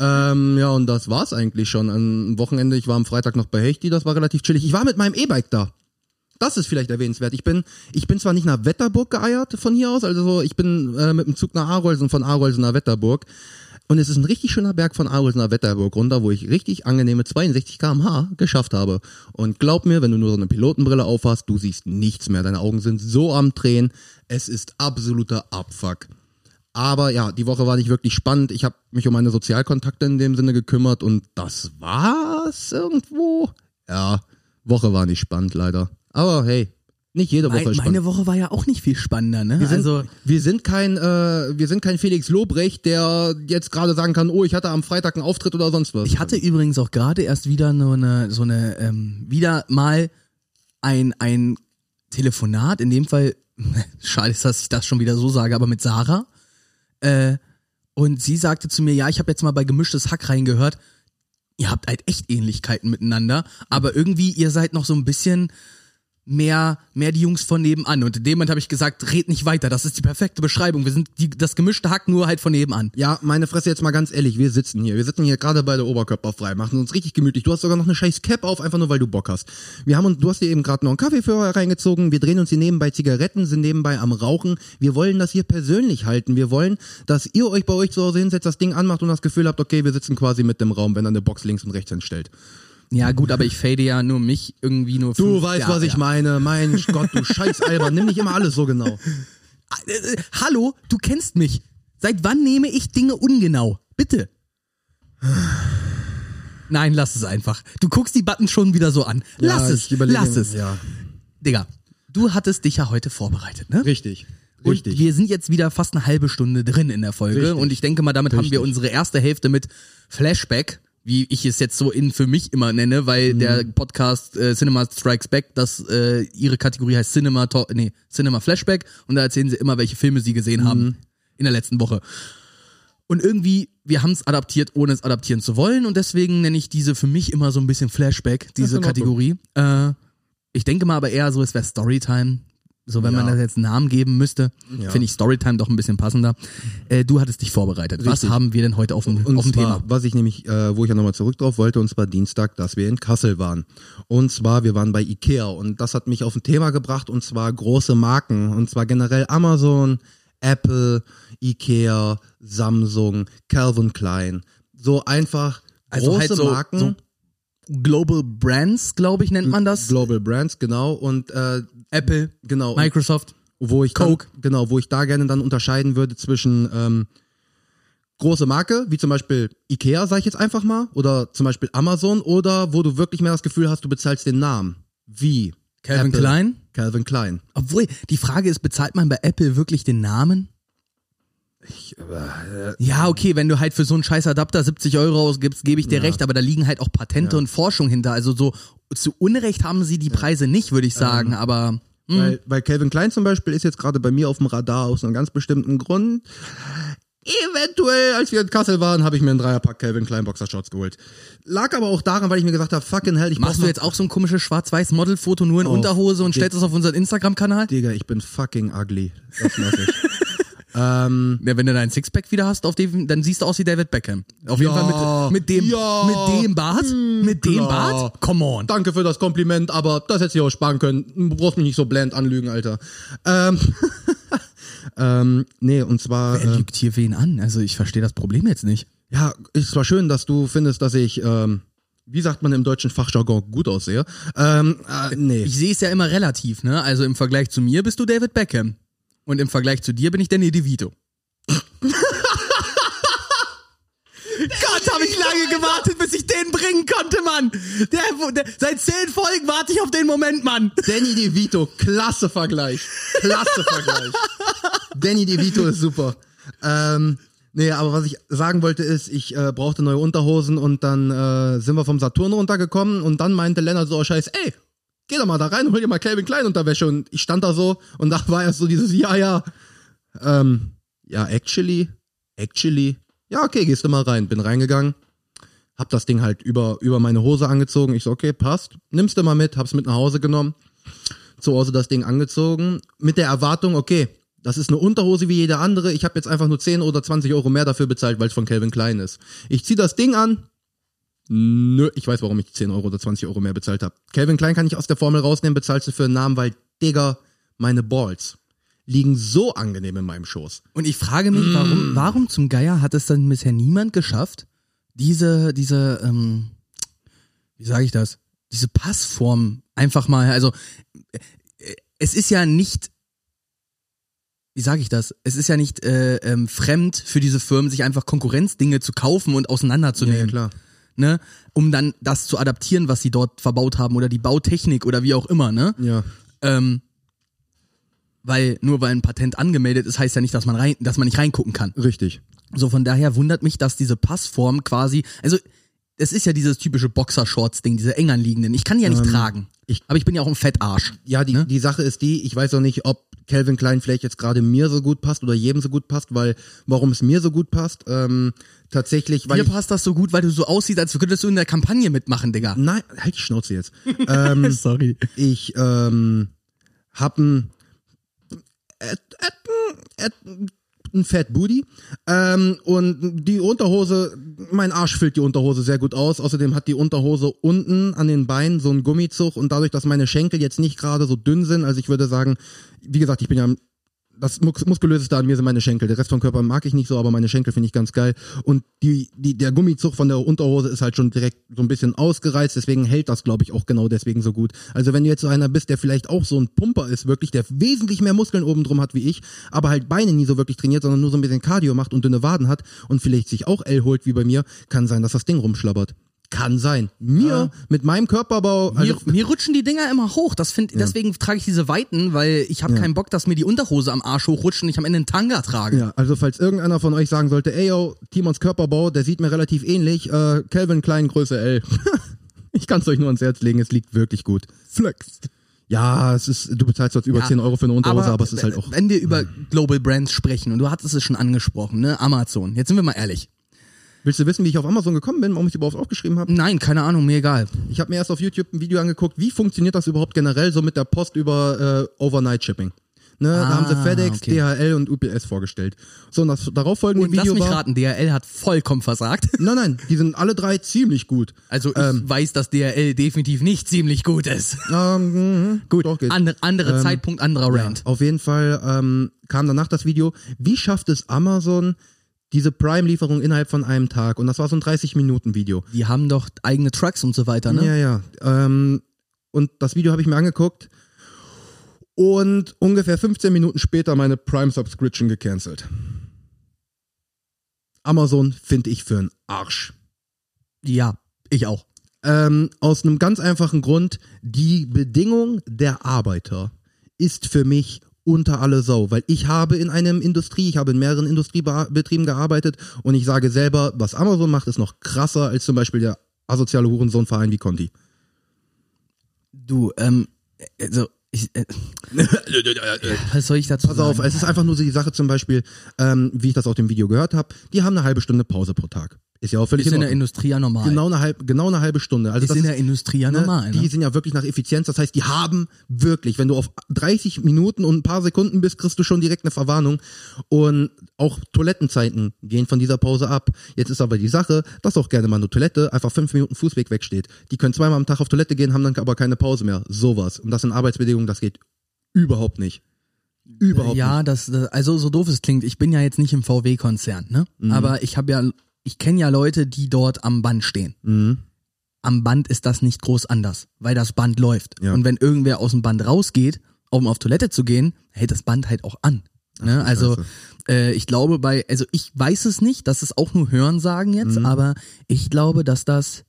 S1: Ähm, ja, und das war's eigentlich schon. Am Wochenende, ich war am Freitag noch bei Hechti, das war relativ chillig. Ich war mit meinem E-Bike da. Das ist vielleicht erwähnenswert. Ich bin, ich bin zwar nicht nach Wetterburg geeiert von hier aus, also so, ich bin äh, mit dem Zug nach Arolsen, von Arolsen nach Wetterburg. Und es ist ein richtig schöner Berg von Arolsen nach Wetterburg runter, wo ich richtig angenehme 62 km/h geschafft habe. Und glaub mir, wenn du nur so eine Pilotenbrille aufhast, du siehst nichts mehr. Deine Augen sind so am Drehen. Es ist absoluter Abfuck. Aber ja, die Woche war nicht wirklich spannend. Ich habe mich um meine Sozialkontakte in dem Sinne gekümmert und das war's irgendwo. Ja, Woche war nicht spannend leider. Aber hey, nicht jede Woche
S2: Mein,
S1: ist spannend.
S2: meine Woche war ja auch nicht viel spannender, ne?
S1: Wir sind,
S2: also,
S1: wir sind kein, äh, wir sind kein Felix Lobrecht, der jetzt gerade sagen kann, oh, ich hatte am Freitag einen Auftritt oder sonst was.
S2: ich hatte übrigens auch gerade erst wieder nur eine, so eine, ähm, wieder mal ein, ein Telefonat, in dem Fall, schade ist, dass ich das schon wieder so sage, aber mit Sarah. Äh, und sie sagte zu mir, ja, ich habe jetzt mal bei gemischtes Hack reingehört. Ihr habt halt echt Ähnlichkeiten miteinander, aber irgendwie ihr seid noch so ein bisschen mehr, mehr die Jungs von nebenan. Und in dem Moment habe ich gesagt, red nicht weiter. Das ist die perfekte Beschreibung. Wir sind die, das gemischte Hack nur halt von nebenan.
S1: Ja, meine Fresse jetzt mal ganz ehrlich, wir sitzen hier. Wir sitzen hier gerade bei der Oberkörper frei, machen uns richtig gemütlich. Du hast sogar noch eine scheiß Cap auf, einfach nur weil du Bock hast. Wir haben uns, du hast dir eben gerade noch einen Kaffeeführer reingezogen. Wir drehen uns hier nebenbei Zigaretten, sind nebenbei am Rauchen. Wir wollen das hier persönlich halten. Wir wollen, dass ihr euch bei euch zu Hause hinsetzt, das Ding anmacht und das Gefühl habt, okay, wir sitzen quasi mit dem Raum, wenn dann eine Box links und rechts entstellt.
S2: Ja, gut, aber ich fade ja nur mich irgendwie nur
S1: Du weißt,
S2: ja,
S1: was ich meine. Mein Gott, du scheiß Albern. Nimm nicht immer alles so genau.
S2: Hallo, du kennst mich. Seit wann nehme ich Dinge ungenau? Bitte. Nein, lass es einfach. Du guckst die Buttons schon wieder so an. Lass
S1: Ja,
S2: es,
S1: ich überlege-
S2: lass es.
S1: Ja,
S2: Digga, du hattest dich ja heute vorbereitet, ne?
S1: richtig.
S2: Und
S1: Richtig.
S2: wir sind jetzt wieder fast eine halbe Stunde drin in der Folge.
S1: Richtig.
S2: Und ich denke mal, damit haben wir
S1: Richtig.
S2: unsere erste Hälfte mit Flashback wie ich es jetzt so in für mich immer nenne, weil der Podcast äh, Cinema Strikes Back, das äh, ihre Kategorie heißt Cinema To- nee, Cinema Flashback und da erzählen sie immer, welche Filme sie gesehen haben in der letzten Woche. Und irgendwie, wir haben es adaptiert, ohne es adaptieren zu wollen und deswegen nenne ich diese für mich immer so ein bisschen Flashback, diese. Kategorie. Äh, ich denke mal aber eher so, es wäre Storytime. So, wenn man
S1: Ja.
S2: das jetzt einen Namen geben müsste,
S1: Ja.
S2: finde ich Storytime doch ein bisschen passender. Äh, du hattest dich vorbereitet. Was
S1: Richtig.
S2: haben wir denn heute auf dem,
S1: Und
S2: auf dem
S1: zwar,
S2: Thema?
S1: was ich nämlich, äh, wo ich ja nochmal zurück drauf wollte, und zwar Dienstag, dass wir in Kassel waren. Und zwar, wir waren bei Ikea und das hat mich auf ein Thema gebracht, und zwar große Marken, und zwar generell Amazon, Apple, Ikea, Samsung, Calvin Klein. So einfach
S2: Also
S1: große
S2: halt so-
S1: Marken.
S2: so Global Brands, glaube ich, nennt man das.
S1: Global Brands, genau. Und äh,
S2: Apple,
S1: genau.
S2: Microsoft.
S1: wo ich
S2: Coke.
S1: Dann, genau, wo ich da gerne dann unterscheiden würde zwischen ähm, große Marke, wie zum Beispiel Ikea, sage ich jetzt einfach mal, oder zum Beispiel Amazon, oder wo du wirklich mehr das Gefühl hast, du bezahlst den Namen. Wie?
S2: Calvin
S1: Apple.
S2: Klein.
S1: Calvin Klein.
S2: Obwohl, die Frage ist, bezahlt man bei Apple wirklich den Namen? Ja, okay, wenn du halt für so einen scheiß Adapter 70 Euro ausgibst, gebe ich dir recht, aber da liegen halt auch Patente und Forschung hinter. Also so zu Unrecht haben sie die Preise nicht, würde ich sagen, aber hm,
S1: Weil, weil Calvin Klein zum Beispiel ist jetzt gerade bei mir auf dem Radar aus einem ganz bestimmten Grund. Eventuell, als wir in Kassel waren, habe ich mir einen Dreierpack Calvin Klein Boxershorts geholt. Lag aber auch daran, weil ich mir gesagt habe, fucking hell, ich
S2: machst du jetzt auch so ein komisches schwarz-weiß Modelfoto nur in Unterhose und stellst es auf unseren Instagram-Kanal?
S1: Digga, ich bin fucking ugly. Das mach ich. ähm,
S2: Ja, wenn du deinen Sixpack wieder hast, auf dem, dann siehst du aus wie David Beckham. Auf jeden
S1: Ja,
S2: Fall mit, mit dem,
S1: ja,
S2: mit dem Bart, mit dem
S1: klar.
S2: Bart. Come on.
S1: danke für das Kompliment, aber das hättest du auch sparen können. Du brauchst mich nicht so blend anlügen, Alter. Ähm, ähm, nee, und zwar,
S2: Wer
S1: äh,
S2: lügt hier wen an? Also ich verstehe das Problem jetzt nicht.
S1: ja, ist zwar schön, dass du findest, dass ich, ähm, wie sagt man im deutschen Fachjargon, gut aussehe. Ähm, äh, nee.
S2: Ich sehe es ja immer relativ, ne? Also im Vergleich zu mir bist du David Beckham. Und im Vergleich zu dir bin ich Danny DeVito. Gott, habe ich lange gewartet, bis ich den bringen konnte, Mann. Der, der, seit zehn Folgen warte ich auf den Moment, Mann.
S1: Danny DeVito, klasse Vergleich. Klasse Vergleich. Danny DeVito ist super. Ähm, nee, aber was ich sagen wollte ist, ich äh, brauchte neue Unterhosen und dann äh, sind wir vom Saturn runtergekommen und dann meinte Lennart so, oh scheiß, ey, geh doch mal da rein und hol dir mal Calvin Klein Unterwäsche und ich stand da so und da war erst so dieses, ja, ja, ähm, ja, actually, actually, ja, okay, gehst du mal rein. Bin reingegangen, hab das Ding halt über, über meine Hose angezogen. Ich so, okay, passt. Nimmst du mal mit, hab's mit nach Hause genommen. Zu Hause das Ding angezogen. Mit der Erwartung, okay, das ist eine Unterhose wie jede andere. Ich habe jetzt einfach nur 10 oder 20 Euro mehr dafür bezahlt, weil es von Calvin Klein ist. Ich zieh das Ding an. Nö, ich weiß, warum ich 10 Euro oder 20 Euro mehr bezahlt habe. Calvin Klein kann ich aus der Formel rausnehmen, bezahlst du für einen Namen, weil, Digga, meine Balls liegen so angenehm in meinem Schoß.
S2: Und ich frage mich,
S1: Mm.
S2: warum, warum zum Geier hat es dann bisher niemand geschafft, diese, diese, ähm, wie sage ich das, diese Passform einfach mal, also äh, es ist ja nicht, wie sage ich das, es ist ja nicht äh, ähm, fremd für diese Firmen, sich einfach Konkurrenzdinge zu kaufen und auseinanderzunehmen.
S1: klar.
S2: Ne? Um dann das zu adaptieren, was sie dort verbaut haben oder die Bautechnik oder wie auch immer, ne?
S1: Ja.
S2: Ähm, weil nur weil ein Patent angemeldet ist, heißt ja nicht, dass man rein, dass man nicht reingucken kann.
S1: Richtig.
S2: So von daher wundert mich, dass diese Passform quasi, also es ist ja dieses typische Boxershorts-Ding, diese eng anliegenden. Ich kann die ja nicht tragen.
S1: Ich-
S2: aber ich bin ja auch ein Fettarsch.
S1: Ja, die, die Sache ist die, ich weiß auch nicht, ob Calvin Klein vielleicht jetzt gerade mir so gut passt oder jedem so gut passt, weil, warum es mir so gut passt, ähm, tatsächlich, weil
S2: Dir
S1: ich,
S2: passt das so gut, weil du so aussiehst, als könntest du in der Kampagne mitmachen, Digga.
S1: nein, halt die Schnauze jetzt. ähm,
S2: Sorry.
S1: ich, ähm, hab ein, äh, äh, äh, ein Fat Booty ähm, und die Unterhose, mein Arsch füllt die Unterhose sehr gut aus. Außerdem hat die Unterhose unten an den Beinen so einen Gummizug und dadurch, dass meine Schenkel jetzt nicht gerade so dünn sind, also ich würde sagen, wie gesagt, ich bin ja das Mus- muskulöseste an mir sind meine Schenkel. Der Rest vom Körper mag ich nicht so, aber meine Schenkel finde ich ganz geil. Und die, die, der Gummizug von der Unterhose ist halt schon direkt so ein bisschen ausgereizt, deswegen hält das, glaube ich, auch genau deswegen so gut. Also wenn du jetzt so einer bist, der vielleicht auch so ein Pumper ist, wirklich, der wesentlich mehr Muskeln oben drum hat wie ich, aber halt Beine nie so wirklich trainiert, sondern nur so ein bisschen Cardio macht und dünne Waden hat und vielleicht sich auch L holt wie bei mir, kann sein, dass das Ding rumschlabbert. Kann sein. Mir, mit meinem Körperbau, also,
S2: Mir, mir rutschen die Dinger immer hoch. Das find, Deswegen trage ich diese Weiten, weil ich habe keinen Bock, dass mir die Unterhose am Arsch hochrutscht und ich am Ende einen Tanga trage.
S1: ja, also falls irgendeiner von euch sagen sollte, ey yo, Timons Körperbau, der sieht mir relativ ähnlich, äh, Calvin Klein, Größe L. ich kann es euch nur ans Herz legen, es liegt wirklich gut.
S2: Flex.
S1: Ja, es ist, du bezahlst jetzt über
S2: Ja,
S1: 10 Euro für eine Unterhose, aber, es ist halt auch.
S2: Wenn wir über Global Brands sprechen, und du hattest es schon angesprochen, ne? Amazon. Jetzt sind wir mal ehrlich.
S1: Willst du wissen, wie ich auf Amazon gekommen bin, warum ich überhaupt aufgeschrieben habe?
S2: Nein, keine Ahnung, mir egal.
S1: Ich habe mir erst auf YouTube ein Video angeguckt, wie funktioniert das überhaupt generell so mit der Post über äh, Overnight Shipping. Ne, da haben sie
S2: Ah,
S1: FedEx,
S2: okay.
S1: DHL und UPS vorgestellt. So, und das darauffolgende
S2: Und lass
S1: Video
S2: mich
S1: war.
S2: raten, DHL hat vollkommen versagt.
S1: Nein, nein, die sind alle drei ziemlich gut.
S2: Also ich
S1: Ähm.
S2: weiß, dass DHL definitiv nicht ziemlich gut ist.
S1: Ähm, mhm,
S2: Gut,
S1: doch, geht.
S2: andere, andere Zeitpunkt, anderer Rant.
S1: Auf jeden Fall ähm, kam danach das Video, wie schafft es Amazon, diese Prime-Lieferung innerhalb von einem Tag? Und das war so ein 30-Minuten-Video.
S2: Die haben doch eigene Trucks und so weiter, ne?
S1: Ja, ja. Ähm, und das Video habe ich mir angeguckt und ungefähr 15 Minuten später meine Prime-Subscription gecancelt. Amazon finde ich für einen Arsch.
S2: Ja, ich auch.
S1: Ähm, aus einem ganz einfachen Grund, die Bedingung der Arbeiter ist für mich unter alle Sau, weil ich habe in einem Industrie, ich habe in mehreren Industriebetrieben gearbeitet und ich sage selber, was Amazon macht, ist noch krasser als zum Beispiel der asoziale Hurensohnverein wie Conti.
S2: Du, ähm, also, ich, äh, was soll ich dazu
S1: Pass
S2: sagen?
S1: auf, es ist einfach nur so die Sache zum Beispiel, ähm, wie ich das aus dem Video gehört habe, die haben eine halbe Stunde Pause pro Tag. Ist ja auch völlig
S2: ist
S1: in
S2: in der. Industrie ja normal.
S1: Genau eine, halb, genau eine halbe Stunde. Also
S2: ist
S1: das
S2: in
S1: ist,
S2: der Industrie ja
S1: ne,
S2: normal.
S1: Die
S2: Ne?
S1: sind ja wirklich nach Effizienz. Das heißt, die haben wirklich, wenn du auf 30 Minuten und ein paar Sekunden bist, kriegst du schon direkt eine Verwarnung. Und auch Toilettenzeiten gehen von dieser Pause ab. Jetzt ist aber die Sache, dass auch gerne mal eine Toilette einfach fünf Minuten Fußweg wegsteht. Die können zweimal am Tag auf Toilette gehen, haben dann aber keine Pause mehr. Sowas. Und das sind Arbeitsbedingungen, das geht überhaupt nicht. Überhaupt nicht.
S2: ja, das, also so doof es klingt, ich bin ja jetzt nicht im VW-Konzern, ne?
S1: Mhm.
S2: Aber ich habe ja, ich kenne ja Leute, die dort am Band stehen.
S1: Mhm.
S2: Am Band ist das nicht groß anders, weil das Band läuft.
S1: Ja.
S2: Und wenn irgendwer aus dem Band rausgeht, um auf Toilette zu gehen, hält das Band halt auch an. Ne? Also
S1: Scheiße.
S2: äh, ich glaube bei, also ich weiß es nicht, das ist auch nur Hörensagen jetzt,
S1: Mhm.
S2: aber ich glaube, dass das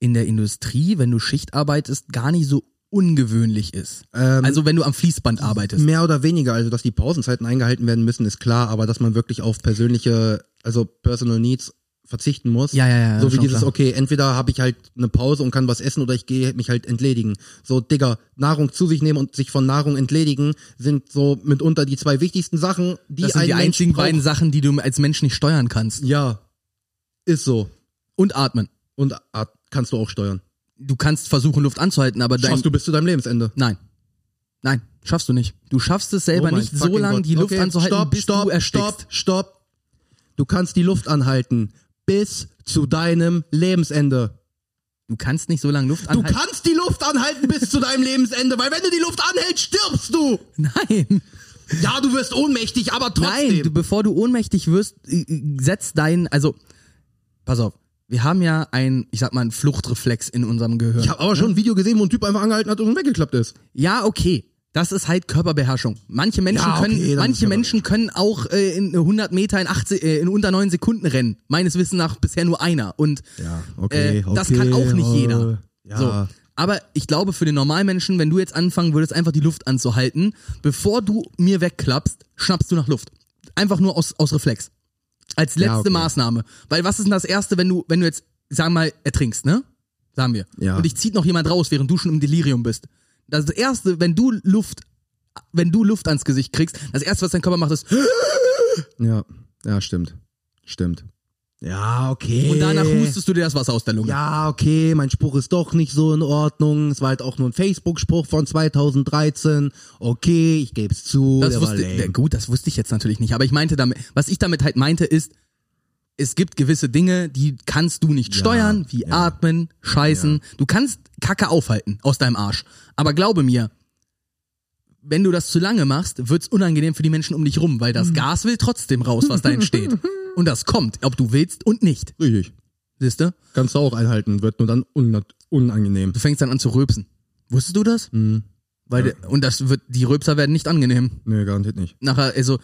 S2: in der Industrie, wenn du Schicht arbeitest, gar nicht so ungewöhnlich ist.
S1: Ähm,
S2: also wenn du am Fließband arbeitest.
S1: Mehr oder weniger, also dass die Pausenzeiten eingehalten werden müssen, ist klar, aber dass man wirklich auf persönliche, also Personal Needs verzichten muss.
S2: Ja, ja, ja,
S1: So wie dieses,
S2: klar.
S1: okay, entweder habe ich halt eine Pause und kann was essen oder ich gehe mich halt entledigen. So, Digga, Nahrung zu sich nehmen und sich von Nahrung entledigen sind so mitunter die zwei wichtigsten Sachen, die
S2: Das sind die
S1: Mensch
S2: einzigen
S1: braucht.
S2: beiden Sachen, die du als Mensch nicht steuern kannst.
S1: Ja, ist so.
S2: Und atmen.
S1: Und ah, kannst du auch steuern.
S2: Du kannst versuchen, Luft anzuhalten, aber dein,
S1: Schaffst du bis zu deinem Lebensende.
S2: Nein. Nein, schaffst du nicht. Du schaffst es selber
S1: Oh
S2: nicht so lange,
S1: Gott.
S2: die Luft
S1: okay,
S2: anzuhalten,
S1: stopp,
S2: bis
S1: stopp,
S2: du erstickst.
S1: Stopp, stopp. Du kannst die Luft anhalten bis zu deinem Lebensende.
S2: Du kannst nicht so lange Luft
S1: Du
S2: anhalten.
S1: kannst die Luft anhalten bis zu deinem Lebensende, weil wenn du die Luft anhältst, stirbst du.
S2: Nein.
S1: Ja, du wirst ohnmächtig, aber trotzdem.
S2: Nein, du, bevor du ohnmächtig wirst, äh, äh, setz dein, also, pass auf, wir haben ja ein, ich sag mal, einen Fluchtreflex in unserem Gehirn.
S1: ich habe aber schon ein Video gesehen, wo ein Typ einfach angehalten hat und weggeklappt ist.
S2: Ja, okay. Das ist halt Körperbeherrschung. Manche Menschen
S1: Ja, okay,
S2: können, manche Menschen können auch äh, in 100 Meter in, 80, äh, in unter 9 Sekunden rennen. Meines Wissens nach bisher nur einer. Und
S1: Ja,
S2: äh, das kann auch nicht jeder.
S1: Ja.
S2: So. Aber ich glaube, für den Normalmenschen, wenn du jetzt anfangen würdest, einfach die Luft anzuhalten, bevor du mir wegklappst, schnappst du nach Luft. Einfach nur aus, aus Reflex. Als letzte
S1: Ja, okay.
S2: Maßnahme. Weil was ist denn das Erste, wenn du, wenn du jetzt, sagen wir mal, ertrinkst, ne? Sagen wir.
S1: Ja.
S2: Und dich zieht noch jemand raus, während du schon im Delirium bist. Das Erste, wenn du Luft, wenn du Luft ans Gesicht kriegst, das Erste, was dein Körper macht, ist,
S1: Ja, ja, stimmt. Stimmt. Ja, okay.
S2: und danach hustest du dir das Wasser aus der Lunge.
S1: Ja, okay, mein Spruch ist doch nicht so in Ordnung. Es war halt auch nur ein Facebook-Spruch von 2013. Okay, ich gebe es zu.
S2: Das
S1: der war
S2: wusste, gut, das wusste ich jetzt natürlich nicht. Aber ich meinte damit, was ich damit halt meinte, ist, es gibt gewisse Dinge, die kannst du nicht
S1: Ja,
S2: steuern, wie
S1: ja.
S2: atmen, scheißen. Du kannst Kacke aufhalten aus deinem Arsch. Aber glaube mir, wenn du das zu lange machst, wird's unangenehm für die Menschen um dich rum, weil das Gas will trotzdem raus, was da entsteht. Und das kommt, ob du willst und nicht.
S1: Richtig.
S2: Siehste?
S1: Kannst du auch einhalten, wird nur dann un unangenehm.
S2: Du fängst dann an zu rülpsen. Wusstest du das?
S1: Mhm.
S2: Weil der- und das wird die Rülpser werden nicht angenehm.
S1: Nee, garantiert nicht.
S2: nachher, also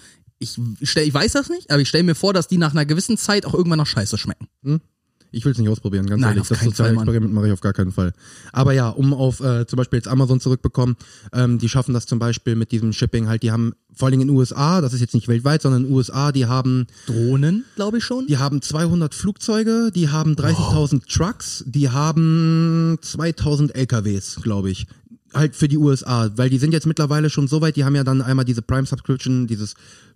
S2: ich stell, ich weiß das nicht, aber ich stelle mir vor, dass die nach einer gewissen Zeit auch irgendwann nach Scheiße schmecken.
S1: Ich will es nicht ausprobieren, ganz
S2: Nein,
S1: ehrlich. Das soziale
S2: Fall.
S1: Experiment mache ich auf gar keinen Fall. Aber ja, um auf äh, zum Beispiel jetzt Amazon zurückbekommen, ähm, die schaffen das zum Beispiel mit diesem Shipping halt, die haben vor allen Dingen in den USA, das ist jetzt nicht weltweit, sondern in den USA, die haben
S2: Drohnen, glaube ich schon.
S1: die haben 200 Flugzeuge, die haben 30.000 Trucks, die haben 2000 LKWs, glaube ich. Halt für die USA, weil die sind jetzt mittlerweile schon so weit, die haben ja dann einmal diese Prime Subscription, dieses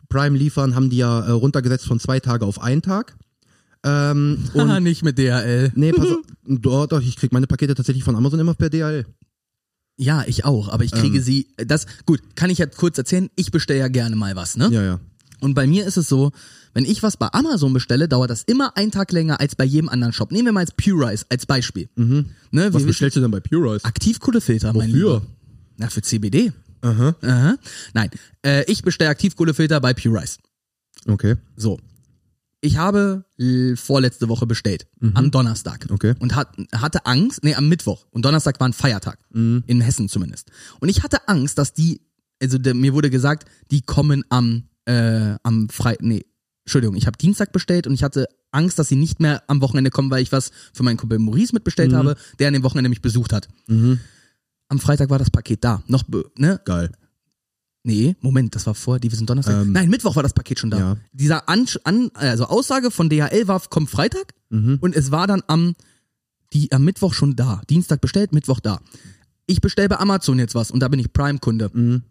S1: Prime liefern, haben die ja äh, runtergesetzt von zwei Tage auf einen Tag. Ähm, und
S2: nicht mit DHL.
S1: nee, pass auf, doch, doch, ich krieg meine Pakete tatsächlich von Amazon immer per DHL.
S2: Ja, ich auch, aber ich kriege
S1: Ähm.
S2: sie, das, gut, kann ich ja kurz erzählen, ich bestelle ja gerne mal was, ne?
S1: Ja, ja.
S2: Und bei mir ist es so, wenn ich was bei Amazon bestelle, dauert das immer einen Tag länger als bei jedem anderen Shop. Nehmen wir mal jetzt Pure Rice als Beispiel. Ne,
S1: Was bestellst du denn bei Pure Rice?
S2: Aktivkohlefilter, mein? Lieber. Na, für CBD.
S1: Aha.
S2: Aha. Nein, äh, ich bestelle Aktivkohlefilter bei Pure Rice.
S1: Okay.
S2: So. Ich habe l- vorletzte Woche bestellt, am Donnerstag.
S1: Okay.
S2: Und hat, hatte Angst, nee, am Mittwoch. Und Donnerstag war ein Feiertag. In Hessen zumindest. Und ich hatte Angst, dass die, also der, mir wurde gesagt, die kommen am, äh, am Freitag, nee, Entschuldigung, ich habe Dienstag bestellt und ich hatte Angst, dass sie nicht mehr am Wochenende kommen, weil ich was für meinen Kumpel Maurice mitbestellt habe, der an dem Wochenende mich besucht hat. Am Freitag war das Paket da. Noch, ne?
S1: Geil.
S2: Nee, Moment, das war vor, die wir sind Donnerstag.
S1: Ähm,
S2: Nein, Mittwoch war das Paket schon da.
S1: ja.
S2: Dieser an, an, also Aussage von DHL war, kommt Freitag
S1: Mhm.
S2: und es war dann am, die, am Mittwoch schon da. Dienstag bestellt, Mittwoch da. Ich bestelle bei Amazon jetzt was und da bin ich Prime-Kunde.
S1: Mhm.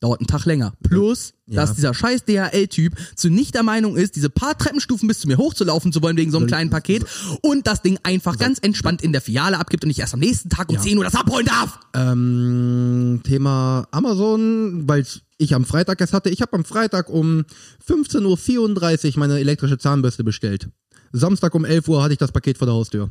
S2: Dauert einen Tag länger. Plus,
S1: Ja.
S2: dass dieser scheiß DHL-Typ zu nicht der Meinung ist, diese paar Treppenstufen bis zu mir hochzulaufen zu wollen wegen so einem kleinen Paket und das Ding einfach ganz entspannt in der Filiale abgibt und ich erst am nächsten Tag um 10 Uhr das abholen darf.
S1: Ähm, Thema Amazon, weil ich am Freitag es hatte. Ich habe am Freitag um 15.34 Uhr meine elektrische Zahnbürste bestellt. Samstag um 11 Uhr hatte ich das Paket vor der Haustür.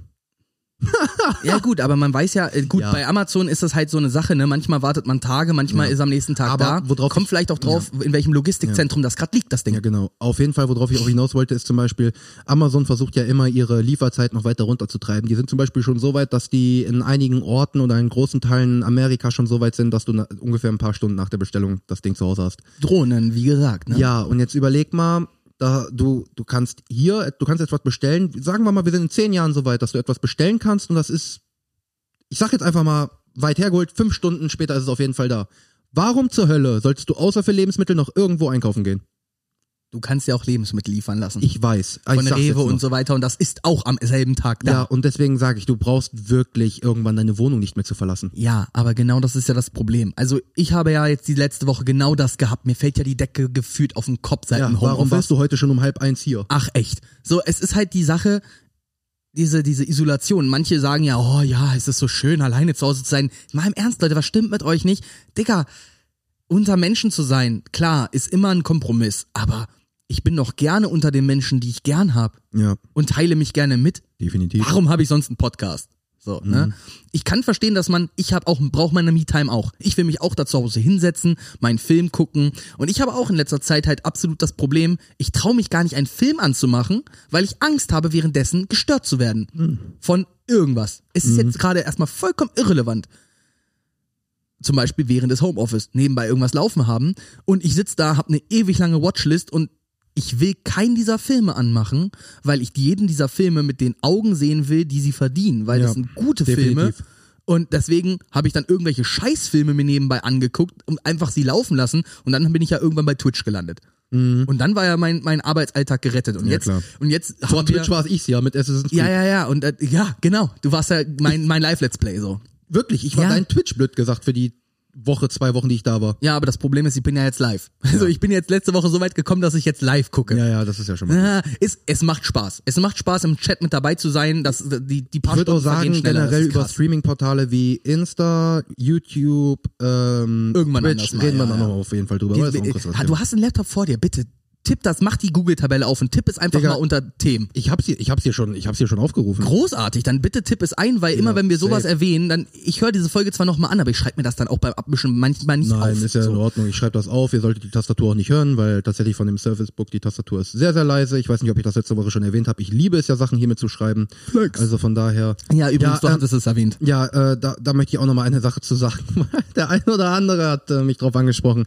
S2: Ja gut, aber man weiß ja, äh, gut,
S1: Ja.
S2: bei Amazon ist das halt so eine Sache, ne? Manchmal wartet man Tage, manchmal ist am nächsten Tag
S1: Aber
S2: da.
S1: worauf
S2: Kommt
S1: ich-
S2: vielleicht auch drauf, in welchem Logistikzentrum das gerade liegt, das Ding.
S1: Ja, genau. Auf jeden Fall, worauf ich auch hinaus wollte, ist zum Beispiel, Amazon versucht ja immer ihre Lieferzeit noch weiter runterzutreiben. Die sind zum Beispiel schon so weit, dass die in einigen Orten oder in großen Teilen Amerika schon so weit sind, dass du na, ungefähr ein paar Stunden nach der Bestellung das Ding zu Hause hast.
S2: Drohnen, wie gesagt, ne?
S1: Ja, und jetzt überleg mal, da du, du kannst hier, du kannst etwas bestellen. Sagen wir mal, wir sind in zehn Jahren so weit, dass du etwas bestellen kannst und das ist, ich sag jetzt einfach mal, weit hergeholt, fünf Stunden später ist es auf jeden Fall da. Warum zur Hölle solltest du außer für Lebensmittel noch irgendwo einkaufen gehen?
S2: Du kannst ja auch Lebensmittel liefern lassen.
S1: Ich weiß. Ich
S2: von
S1: sag's
S2: Rewe und so weiter und das ist auch am selben Tag da.
S1: Ja, und deswegen sage ich, du brauchst wirklich irgendwann deine Wohnung nicht mehr zu verlassen.
S2: Ja, aber genau das ist ja das Problem. Also ich habe ja jetzt die letzte Woche genau das gehabt. Mir fällt ja die Decke gefühlt auf den Kopf seit
S1: Ja,
S2: dem
S1: warum
S2: Homeoffice.
S1: warst du heute schon um halb eins hier?
S2: Ach echt. So, es ist halt die Sache, diese, diese Isolation. Manche sagen ja, oh ja, es ist so schön, alleine zu Hause zu sein. Mal im Ernst, Leute, was stimmt mit euch nicht? Digga, unter Menschen zu sein, klar, ist immer ein Kompromiss, aber ich bin doch gerne unter den Menschen, die ich gern hab
S1: Ja,
S2: und teile mich gerne mit.
S1: definitiv.
S2: Warum habe ich sonst einen Podcast? So, ne? Ich kann verstehen, dass man, ich habe auch, brauche meine Me-Time auch. Ich will mich auch da zu Hause hinsetzen, meinen Film gucken. Und ich habe auch in letzter Zeit halt absolut das Problem, ich traue mich gar nicht, einen Film anzumachen, weil ich Angst habe, währenddessen gestört zu werden. Von irgendwas. Es ist jetzt gerade erstmal vollkommen irrelevant. Zum Beispiel während des Homeoffice nebenbei irgendwas laufen haben und ich sitz da, hab eine ewig lange Watchlist und ich will keinen dieser Filme anmachen, weil ich jeden dieser Filme mit den Augen sehen will, die sie verdienen, weil
S1: Ja,
S2: das sind gute Filme.
S1: definitiv.
S2: Und deswegen habe ich dann irgendwelche Scheißfilme mir nebenbei angeguckt und einfach sie laufen lassen und dann bin ich ja irgendwann bei Twitch gelandet. Und dann war ja mein, mein Arbeitsalltag gerettet. Und
S1: Mhm. Ja,
S2: jetzt,
S1: klar.
S2: und jetzt
S1: Vor Twitch war es ich's ja mit Assassin's Creed.
S2: ja, ja, ja, und äh, ja, genau. Du warst ja mein, mein Live-Let's Play so.
S1: Wirklich, ich war
S2: Ja.
S1: dein Twitch blöd gesagt für die Woche, zwei Wochen, die ich da war.
S2: Ja, aber das Problem ist, ich bin ja jetzt live. Also ich bin jetzt letzte Woche so weit gekommen, dass ich jetzt live gucke.
S1: Ja, ja, das ist ja schon mal.
S2: Ja, es, es macht Spaß. Es macht Spaß, im Chat mit dabei zu sein. Das, die, die paar
S1: Ich würde auch sagen, generell
S2: ist
S1: über. Streaming-Portale wie Insta, YouTube, ähm,
S2: Irgendwann
S1: Twitch,
S2: mal,
S1: reden wir
S2: ja,
S1: dann
S2: ja.
S1: noch auf jeden Fall drüber. ist
S2: Die, ha, du hast einen Laptop vor dir, bitte. Tipp das, mach die Google-Tabelle auf und tipp es einfach
S1: Digga.
S2: mal unter Themen.
S1: ich hab's hier, ich hab's hier schon, ich hab's hier schon aufgerufen.
S2: Großartig, dann bitte tipp es ein, weil immer wenn wir sowas
S1: safe.
S2: erwähnen, dann ich höre diese Folge zwar nochmal an, aber ich schreibe mir das dann auch beim Abmischen manchmal nicht
S1: Nein,
S2: auf.
S1: ist ja in
S2: so.
S1: Ordnung. Ich schreibe das auf. Ihr solltet die Tastatur auch nicht hören, weil tatsächlich von dem Surface Book die Tastatur ist sehr, sehr leise. Ich weiß nicht, ob ich das letzte Woche schon erwähnt habe. Ich liebe es ja, Sachen hiermit zu schreiben. Also von daher.
S2: Ja, übrigens, du
S1: ähm,
S2: hattest es erwähnt.
S1: Ja, äh, da, da möchte ich auch nochmal eine Sache zu sagen. Der eine oder andere hat äh, mich drauf angesprochen.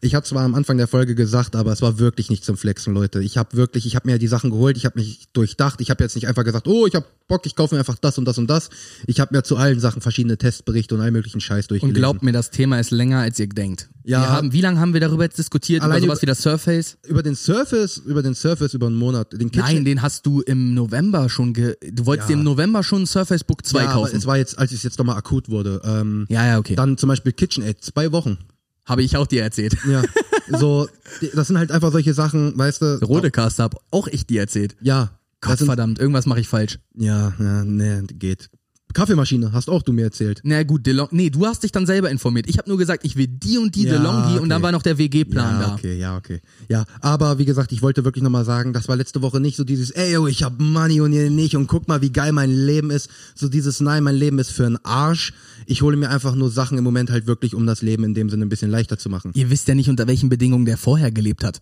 S1: Ich habe zwar am Anfang der Folge gesagt, aber es war wirklich nicht zum Flexen, Leute. Ich habe wirklich, ich habe mir die Sachen geholt, ich habe mich durchdacht. Ich habe jetzt nicht einfach gesagt, oh, ich habe Bock, ich kaufe mir einfach das und das und das. Ich habe mir zu allen Sachen verschiedene Testberichte und all möglichen Scheiß
S2: Und
S1: durchgelesen.
S2: glaubt mir, das Thema ist länger, als ihr denkt.
S1: Ja.
S2: Wir haben, wie lange haben wir darüber jetzt diskutiert?
S1: Allein
S2: über sowas wie das Surface?
S1: über den Surface, über den Surface über einen Monat, den Kitchen.
S2: Nein, den hast du im November schon ge Du wolltest dir im November schon ein Surface Book 2
S1: ja, aber
S2: kaufen.
S1: es war jetzt, als es jetzt nochmal akut wurde. Ähm,
S2: ja, ja, okay.
S1: Dann zum Beispiel KitchenAid, zwei Wochen.
S2: Habe ich auch dir erzählt.
S1: Ja, so, das sind halt einfach solche Sachen, weißt du.
S2: Rodecast hab auch ich dir erzählt.
S1: Ja.
S2: Gott
S1: sind,
S2: verdammt, irgendwas mache ich falsch.
S1: ja, ja, nee, geht. Kaffeemaschine, hast auch du mir erzählt.
S2: Na gut, DeLong, nee, du hast dich dann selber informiert. Ich habe nur gesagt, ich will die und die
S1: Ja,
S2: DeLonghi und dann
S1: okay.
S2: war noch der WG-Plan
S1: ja,
S2: da.
S1: okay, ja, okay. Ja, aber wie gesagt, ich wollte wirklich nochmal sagen, das war letzte Woche nicht so dieses, ey, yo, ich hab Money und ihr nicht und guck mal, wie geil mein Leben ist. So dieses, nein, mein Leben ist für einen Arsch. Ich hole mir einfach nur Sachen im Moment halt wirklich, um das Leben in dem Sinne ein bisschen leichter zu machen.
S2: Ihr wisst ja nicht, unter welchen Bedingungen der vorher gelebt hat.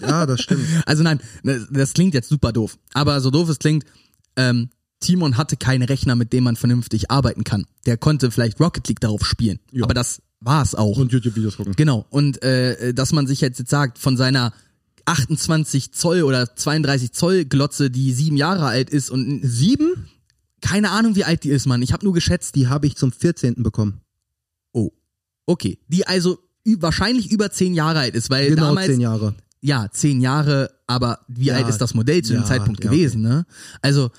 S1: Ja, das stimmt.
S2: Also nein, das, das klingt jetzt super doof. Aber so doof es klingt, ähm, Timon hatte keinen Rechner, mit dem man vernünftig arbeiten kann. Der konnte vielleicht Rocket League darauf spielen.
S1: Ja.
S2: Aber das war's auch.
S1: Und YouTube-Videos gucken.
S2: Genau. Und äh, dass man sich jetzt, jetzt sagt, von seiner 28 Zoll oder 32 Zoll Glotze, die sieben Jahre alt ist und
S1: Sieben?
S2: keine Ahnung, wie alt die ist, man. Ich habe nur geschätzt.
S1: Die habe ich zum 14. bekommen.
S2: Oh, okay. Die also wahrscheinlich über zehn Jahre alt ist, weil
S1: Genau
S2: damals
S1: zehn Jahre.
S2: ja, zehn Jahre, aber wie
S1: Ja,
S2: alt ist das Modell zu dem
S1: ja,
S2: Zeitpunkt
S1: ja,
S2: gewesen, ne? Also,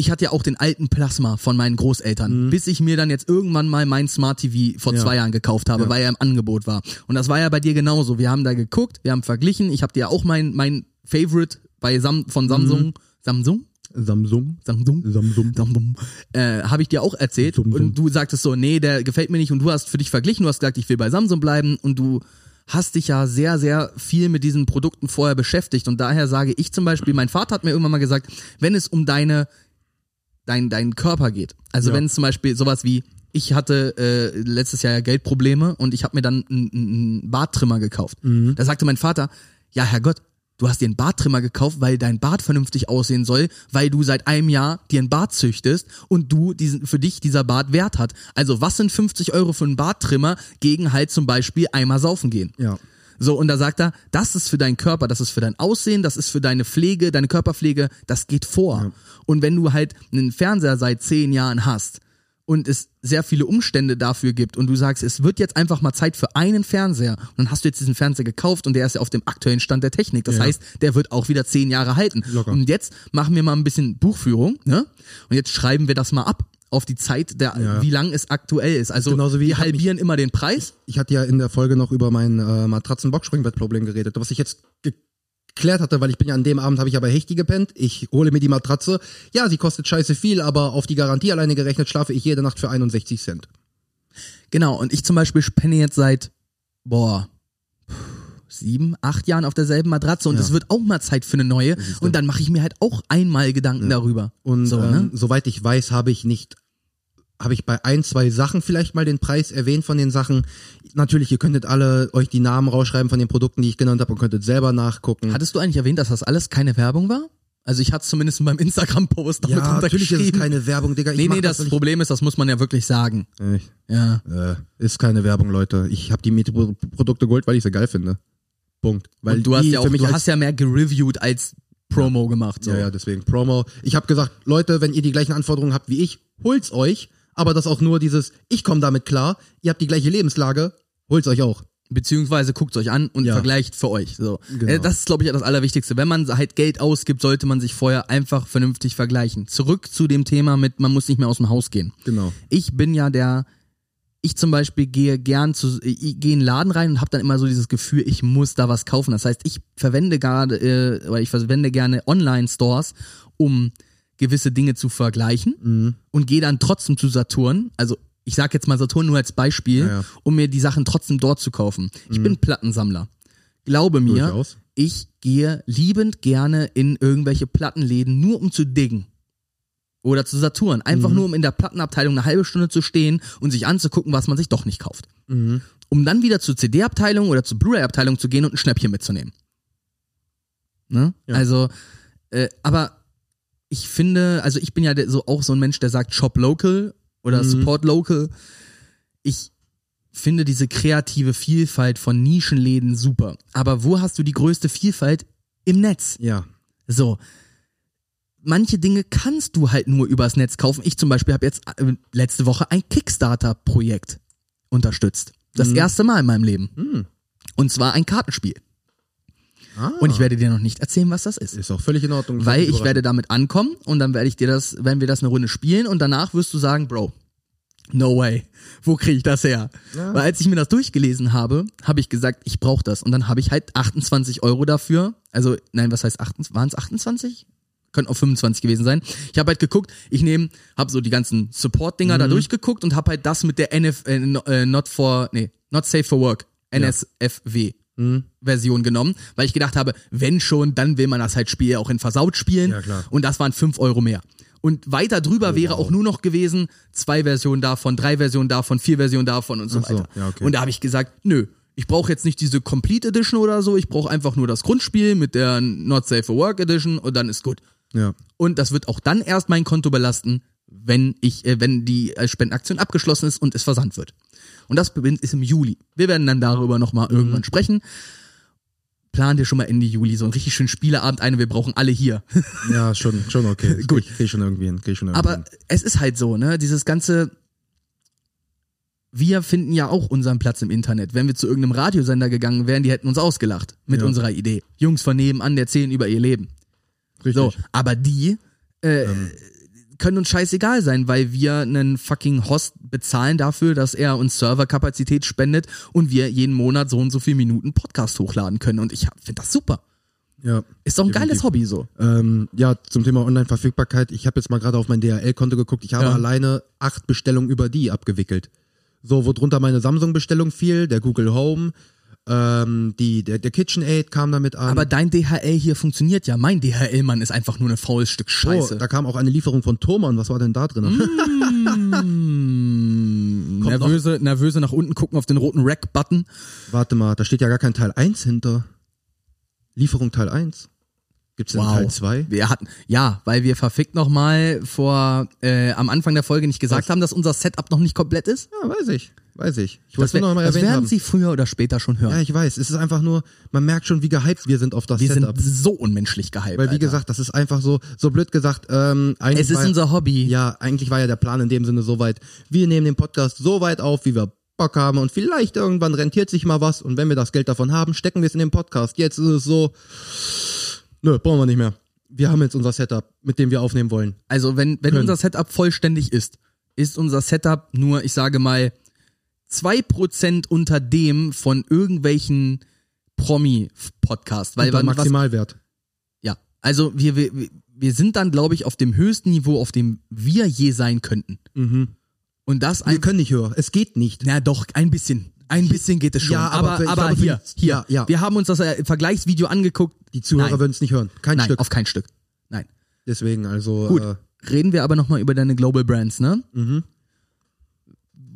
S2: ich hatte ja auch den alten Plasma von meinen Großeltern, bis ich mir dann jetzt irgendwann mal mein Smart TV vor
S1: Mhm. Ja.
S2: zwei Jahren gekauft habe,
S1: Ja.
S2: weil er im Angebot war. Und das war ja bei dir genauso. Wir haben da geguckt, wir haben verglichen. Ich habe dir auch mein, mein Favorite bei Sam von Samsung,
S1: Mhm.
S2: Samsung?
S1: Samsung.
S2: Samsung?
S1: Samsung.
S2: Samsung. Äh, habe ich dir auch erzählt
S1: Samsung.
S2: und du sagtest so, nee, der gefällt mir nicht und du hast für dich verglichen, du hast gesagt, ich will bei Samsung bleiben und du hast dich ja sehr, sehr viel mit diesen Produkten vorher beschäftigt und daher sage ich zum Beispiel, mein Vater hat mir irgendwann mal gesagt, wenn es um deine, dein, deinen Körper geht, also
S1: Ja.
S2: wenn es zum Beispiel sowas wie ich hatte äh, letztes Jahr ja Geldprobleme und ich habe mir dann einen, einen Barttrimmer gekauft. Da sagte mein Vater, ja Herrgott, du hast dir einen Barttrimmer gekauft, weil dein Bart vernünftig aussehen soll, weil du seit einem Jahr dir einen Bart züchtest und du diesen, für dich dieser Bart Wert hat. Also was sind 50 Euro für einen Barttrimmer gegen halt zum Beispiel einmal saufen gehen?
S1: Ja.
S2: So, und da sagt er, das ist für deinen Körper, das ist für dein Aussehen, das ist für deine Pflege, deine Körperpflege, das geht vor. Und wenn du halt einen Fernseher seit zehn Jahren hast und es sehr viele Umstände dafür gibt und du sagst, es wird jetzt einfach mal Zeit für einen Fernseher und dann hast du jetzt diesen Fernseher gekauft und der ist ja auf dem aktuellen Stand der Technik. Das
S1: Ja.
S2: heißt, der wird auch wieder zehn Jahre halten.
S1: Locker.
S2: Und jetzt machen wir mal ein bisschen Buchführung, ne? Und jetzt schreiben wir das mal ab auf die Zeit, der,
S1: Ja.
S2: wie lang es aktuell ist. Also
S1: Genauso wie
S2: wir
S1: ich hab mich-
S2: halbieren immer den Preis.
S1: Ich hatte ja in der Folge noch über mein äh, Matratzen-Boxspringbettproblem geredet, was ich jetzt geklärt hatte, weil ich bin ja an dem Abend habe ich aber Hechti gepennt. Ich hole mir die Matratze. Ja, sie kostet scheiße viel, aber auf die Garantie alleine gerechnet schlafe ich jede Nacht für 61 Cent.
S2: Genau, und ich zum Beispiel spenne jetzt seit, boah, sieben, acht Jahren auf derselben Matratze und
S1: Ja.
S2: es wird auch mal Zeit für eine neue und dann mache ich mir halt auch einmal Gedanken darüber.
S1: Und
S2: so,
S1: ähm,
S2: ne?
S1: soweit ich weiß, habe ich nicht, habe ich bei ein, zwei Sachen vielleicht mal den Preis erwähnt von den Sachen. Natürlich, ihr könntet alle euch die Namen rausschreiben von den Produkten, die ich genannt habe und könntet selber nachgucken.
S2: Hattest du eigentlich erwähnt, dass das alles keine Werbung war? Also ich hatte es zumindest in meinem Instagram-Post damit
S1: ja, natürlich ist es keine Werbung, Digga. Ich
S2: nee, nee, das
S1: nicht-
S2: Problem ist, das muss man ja wirklich sagen.
S1: Ich,
S2: Ja.
S1: äh, ist keine Werbung, Leute. Ich habe die Mietprodukte geholt, weil ich sie geil finde. Punkt. Weil
S2: Und du hast ja auch, du hast ja mehr gereviewt als Promo gemacht. So.
S1: Ja, ja, deswegen Promo. Ich habe gesagt, Leute, wenn ihr die gleichen Anforderungen habt wie ich, holt's euch. Aber das auch nur dieses, ich komme damit klar, ihr habt die gleiche Lebenslage, holt's euch auch.
S2: beziehungsweise guckt euch an und
S1: Ja.
S2: vergleicht für euch. So.
S1: Genau.
S2: Äh, Das ist, glaube ich, das Allerwichtigste. Wenn man halt Geld ausgibt, sollte man sich vorher einfach vernünftig vergleichen. Zurück zu dem Thema mit, man muss nicht mehr aus dem Haus gehen.
S1: Genau.
S2: Ich bin ja der, ich zum Beispiel gehe gern zu, ich gehe in einen Laden rein und habe dann immer so dieses Gefühl, ich muss da was kaufen. Das heißt, ich verwende gerade, äh, oder ich verwende gerne Online-Stores, um gewisse Dinge zu vergleichen
S1: Mhm.
S2: und gehe dann trotzdem zu Saturn. Also ich sag jetzt mal Saturn nur als Beispiel,
S1: Ja, ja.
S2: um mir die Sachen trotzdem dort zu kaufen. Ich bin Plattensammler. Glaube mir,
S1: Durchaus.
S2: ich gehe liebend gerne in irgendwelche Plattenläden, nur um zu diggen. Oder zu Saturn. Einfach
S1: Mhm.
S2: nur, um in der Plattenabteilung eine halbe Stunde zu stehen und sich anzugucken, was man sich doch nicht kauft.
S1: Mhm.
S2: Um dann wieder zur CD-Abteilung oder zur Blu-ray-Abteilung zu gehen und ein Schnäppchen mitzunehmen. Ne?
S1: Ja.
S2: Also, äh, aber ich finde, also ich bin ja so auch so ein Mensch, der sagt Shop Local oder
S1: Mhm.
S2: Support Local. Ich finde diese kreative Vielfalt von Nischenläden super. Aber wo hast du die größte Vielfalt? Im Netz.
S1: Ja.
S2: So. Manche Dinge kannst du halt nur übers Netz kaufen. Ich zum Beispiel habe jetzt äh, letzte Woche ein Kickstarter-Projekt unterstützt. Das erste Mal in meinem Leben. Und zwar ein Kartenspiel.
S1: Ah,
S2: Und ich werde dir noch nicht erzählen, was das ist.
S1: ist auch völlig in Ordnung.
S2: Weil ich werde damit ankommen und dann werde ich dir das, werden wir das eine Runde spielen und danach wirst du sagen, Bro, no way, wo kriege ich das her?
S1: Ja.
S2: Weil als ich mir das durchgelesen habe, habe ich gesagt, ich brauche das und dann habe ich halt 28 Euro dafür, also nein, was heißt 28, waren es 28? Könnten auch 25 gewesen sein. Ich habe halt geguckt, ich nehme, habe so die ganzen Support-Dinger da durchgeguckt und habe halt das mit der NF, äh, äh, Not for, nee, Not Safe for Work, NSFW. Version genommen, weil ich gedacht habe, wenn schon, dann will man das halt Spiel auch in versaut spielen.
S1: Ja, klar.
S2: Und das waren 5 Euro mehr. Und weiter drüber wäre auch nur noch gewesen, zwei Versionen davon, drei Versionen davon, vier Versionen davon und so
S1: so,
S2: weiter.
S1: ja, okay.
S2: Und da habe ich gesagt, nö, ich brauche jetzt nicht diese Complete Edition oder so, ich brauche einfach nur das Grundspiel mit der Not Safe for Work Edition und dann ist gut.
S1: Ja.
S2: Und das wird auch dann erst mein Konto belasten, wenn ich, äh, wenn die äh, Spendenaktion abgeschlossen ist und es versandt wird. Und das ist im Juli. Wir werden dann darüber nochmal
S1: Mhm.
S2: irgendwann sprechen. Plan dir schon mal Ende Juli so einen richtig schönen Spieleabend ein. Wir brauchen alle hier.
S1: Ja, schon, schon okay. Gut. Krieg ich schon irgendwie hin. Krieg ich schon irgendwie
S2: Aber
S1: hin.
S2: es ist halt so, ne? Dieses ganze. Wir finden ja auch unseren Platz im Internet. Wenn wir zu irgendeinem Radiosender gegangen wären, die hätten uns ausgelacht mit
S1: Ja.
S2: unserer Idee. Jungs von nebenan erzählen über ihr Leben.
S1: Richtig.
S2: So, aber die äh, können uns scheißegal sein, weil wir einen fucking Host bezahlen dafür, dass er uns Serverkapazität spendet und wir jeden Monat so und so viele Minuten Podcast hochladen können. Und ich finde das super.
S1: Ja.
S2: Ist doch ein
S1: Definitiv.
S2: geiles Hobby so.
S1: Ähm, ja, zum Thema Online-Verfügbarkeit. Ich habe jetzt mal gerade auf mein DHL-Konto geguckt. Ich habe
S2: Ja.
S1: alleine acht Bestellungen über die abgewickelt. So, wo drunter meine Samsung-Bestellung fiel, der Google Home, ähm, die, der, der KitchenAid kam damit an.
S2: Aber dein DHL hier funktioniert ja. Mein DHL-Mann ist einfach nur ein faules Stück
S1: oh,
S2: Scheiße.
S1: da kam auch eine Lieferung von Thomann. Was war denn da drin?
S2: Mm, nervöse, nervöse nach unten gucken auf den roten Rack-Button.
S1: Warte mal, da steht ja gar kein Teil 1 hinter. Lieferung Teil 1. Gibt's denn Teil 2?
S2: Wir hatten, ja, weil wir verfickt nochmal vor, äh, am Anfang der Folge nicht gesagt
S1: Was?
S2: haben, dass unser Setup noch nicht komplett ist.
S1: Ja, weiß ich. Weiß ich. Ich
S2: Das,
S1: wollte
S2: wär-
S1: nur noch mal
S2: das
S1: erwähnt
S2: werden
S1: haben.
S2: sie früher oder später schon hören.
S1: Ja, ich weiß. Es ist einfach nur, man merkt schon, wie gehypt wir sind auf das
S2: wir
S1: Setup.
S2: sind so unmenschlich gehypt.
S1: Weil wie
S2: Alter.
S1: gesagt, das ist einfach so, so blöd gesagt, ähm, eigentlich
S2: es ist
S1: war,
S2: unser Hobby.
S1: Ja, eigentlich war ja der Plan in dem Sinne so weit, wir nehmen den Podcast so weit auf, wie wir Bock haben und vielleicht irgendwann rentiert sich mal was und wenn wir das Geld davon haben, stecken wir es in den Podcast. Jetzt ist es so, nö, brauchen wir nicht mehr. Wir haben jetzt unser Setup, mit dem wir aufnehmen wollen.
S2: Also wenn, wenn
S1: Können.
S2: unser Setup vollständig ist, ist unser Setup nur, ich sage mal, 2% unter dem von irgendwelchen Promi-Podcasts. Weil
S1: Unter
S2: man was,
S1: Maximalwert.
S2: Ja, also wir, wir, wir sind dann, glaube ich, auf dem höchsten Niveau, auf dem wir je sein könnten. Und das
S1: Wir
S2: ein,
S1: können nicht höher. Es geht nicht.
S2: na doch, ein bisschen. Ein bisschen geht es schon.
S1: Ja, aber
S2: aber, aber,
S1: glaube,
S2: hier, hier.
S1: ja, ja.
S2: Wir haben uns das äh, Vergleichsvideo angeguckt.
S1: Die Zuhörer würden es nicht hören. Kein
S2: Nein,
S1: Stück.
S2: auf kein Stück. Nein.
S1: Deswegen, also,
S2: Gut.
S1: Äh,
S2: Reden wir aber nochmal über deine Global Brands, ne?
S1: Mhm.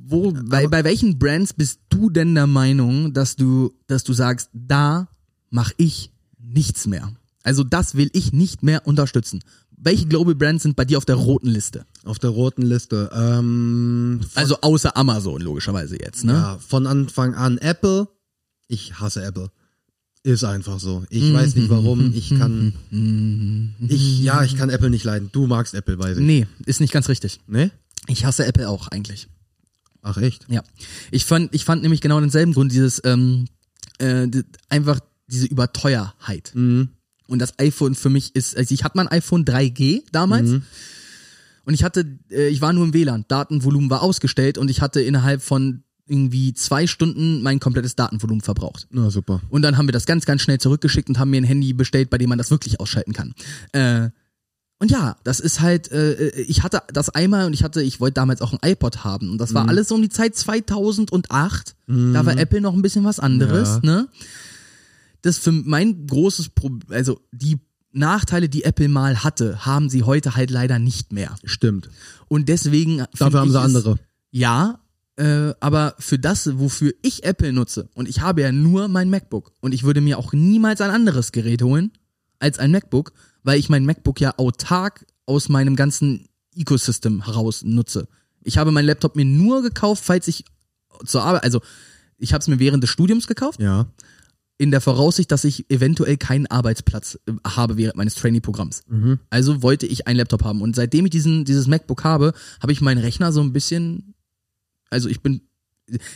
S2: Wo, bei, bei welchen Brands bist du denn der Meinung, dass du, dass du sagst, da mach ich nichts mehr? Also das will ich nicht mehr unterstützen. Welche Global Brands sind bei dir auf der roten Liste?
S1: auf der roten Liste. Ähm,
S2: Also außer Amazon, logischerweise jetzt, ne?
S1: Ja, von Anfang an Apple. Ich hasse Apple. Ist einfach so. Ich weiß nicht warum. Ich kann. Ich, ja, ich kann Apple nicht leiden. Du magst Apple, weiß ich.
S2: Nee, ist nicht ganz richtig.
S1: Ne?
S2: Ich hasse Apple auch eigentlich.
S1: Ach echt?
S2: Ja. Ich fand, ich fand nämlich genau denselben Grund, dieses, ähm, äh, einfach diese Überteuerheit.
S1: Mhm.
S2: Und das iPhone für mich ist, also ich hatte mein iPhone 3G damals.
S1: Mhm.
S2: Und ich hatte, äh, ich war nur im WLAN. Datenvolumen war ausgestellt und ich hatte innerhalb von irgendwie zwei Stunden mein komplettes Datenvolumen verbraucht.
S1: Na super.
S2: Und dann haben wir das ganz, ganz schnell zurückgeschickt und haben mir ein Handy bestellt, bei dem man das wirklich ausschalten kann. Äh, und ja, das ist halt, äh, ich hatte das einmal und ich hatte, ich wollte damals auch ein iPod haben. Und das war alles so um die Zeit 2008. Da war Apple noch ein bisschen was anderes,
S1: Ja.
S2: ne? Das für mein großes Problem, also die Nachteile, die Apple mal hatte, haben sie heute halt leider nicht mehr.
S1: Stimmt.
S2: Und deswegen.
S1: Dafür haben sie andere.
S2: ja, äh, aber für das, wofür ich Apple nutze, und ich habe ja nur mein MacBook, und ich würde mir auch niemals ein anderes Gerät holen als ein MacBook, weil ich mein MacBook ja autark aus meinem ganzen Ecosystem heraus nutze. Ich habe meinen Laptop mir nur gekauft, falls ich zur Arbeit, also ich habe es mir während des Studiums gekauft,
S1: Ja.
S2: In der Voraussicht, dass ich eventuell keinen Arbeitsplatz äh, habe während meines Trainee-Programms. Also wollte ich einen Laptop haben. Und seitdem ich diesen, dieses MacBook habe, habe ich meinen Rechner so ein bisschen, also ich bin,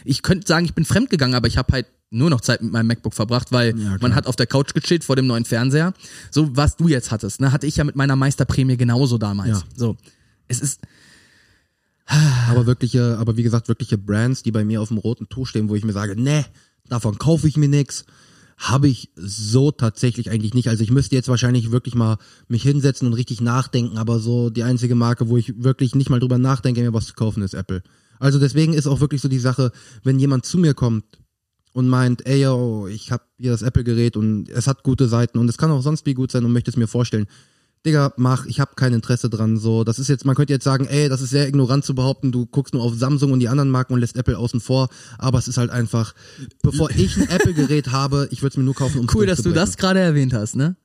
S2: ich könnte sagen, ich bin fremdgegangen, aber ich habe halt nur noch Zeit mit meinem MacBook verbracht, weil
S1: Ja,
S2: man hat auf der Couch gechillt vor dem neuen Fernseher. So, was du jetzt hattest, ne, hatte ich ja mit meiner Meisterprämie genauso damals.
S1: Ja.
S2: So. Es ist,
S1: Aber wirkliche, aber wie gesagt, wirkliche Brands, die bei mir auf dem roten Tuch stehen, wo ich mir sage, nee, davon kaufe ich mir nix, habe ich so tatsächlich eigentlich nicht. Also ich müsste jetzt wahrscheinlich wirklich mal mich hinsetzen und richtig nachdenken, aber so die einzige Marke, wo ich wirklich nicht mal drüber nachdenke, mir was zu kaufen, ist Apple. Also deswegen ist auch wirklich so die Sache, wenn jemand zu mir kommt und meint, ey yo, ich habe hier das Apple-Gerät und es hat gute Seiten und es kann auch sonst wie gut sein und möchte es mir vorstellen. Digga, mach, ich habe kein Interesse dran. So, das ist jetzt, man könnte jetzt sagen, ey, das ist sehr ignorant zu behaupten, du guckst nur auf Samsung und die anderen Marken und lässt Apple außen vor. Aber es ist halt einfach, bevor ich ein Apple-Gerät habe, ich würde es mir nur kaufen, um
S2: cool, dass du das gerade erwähnt hast, ne?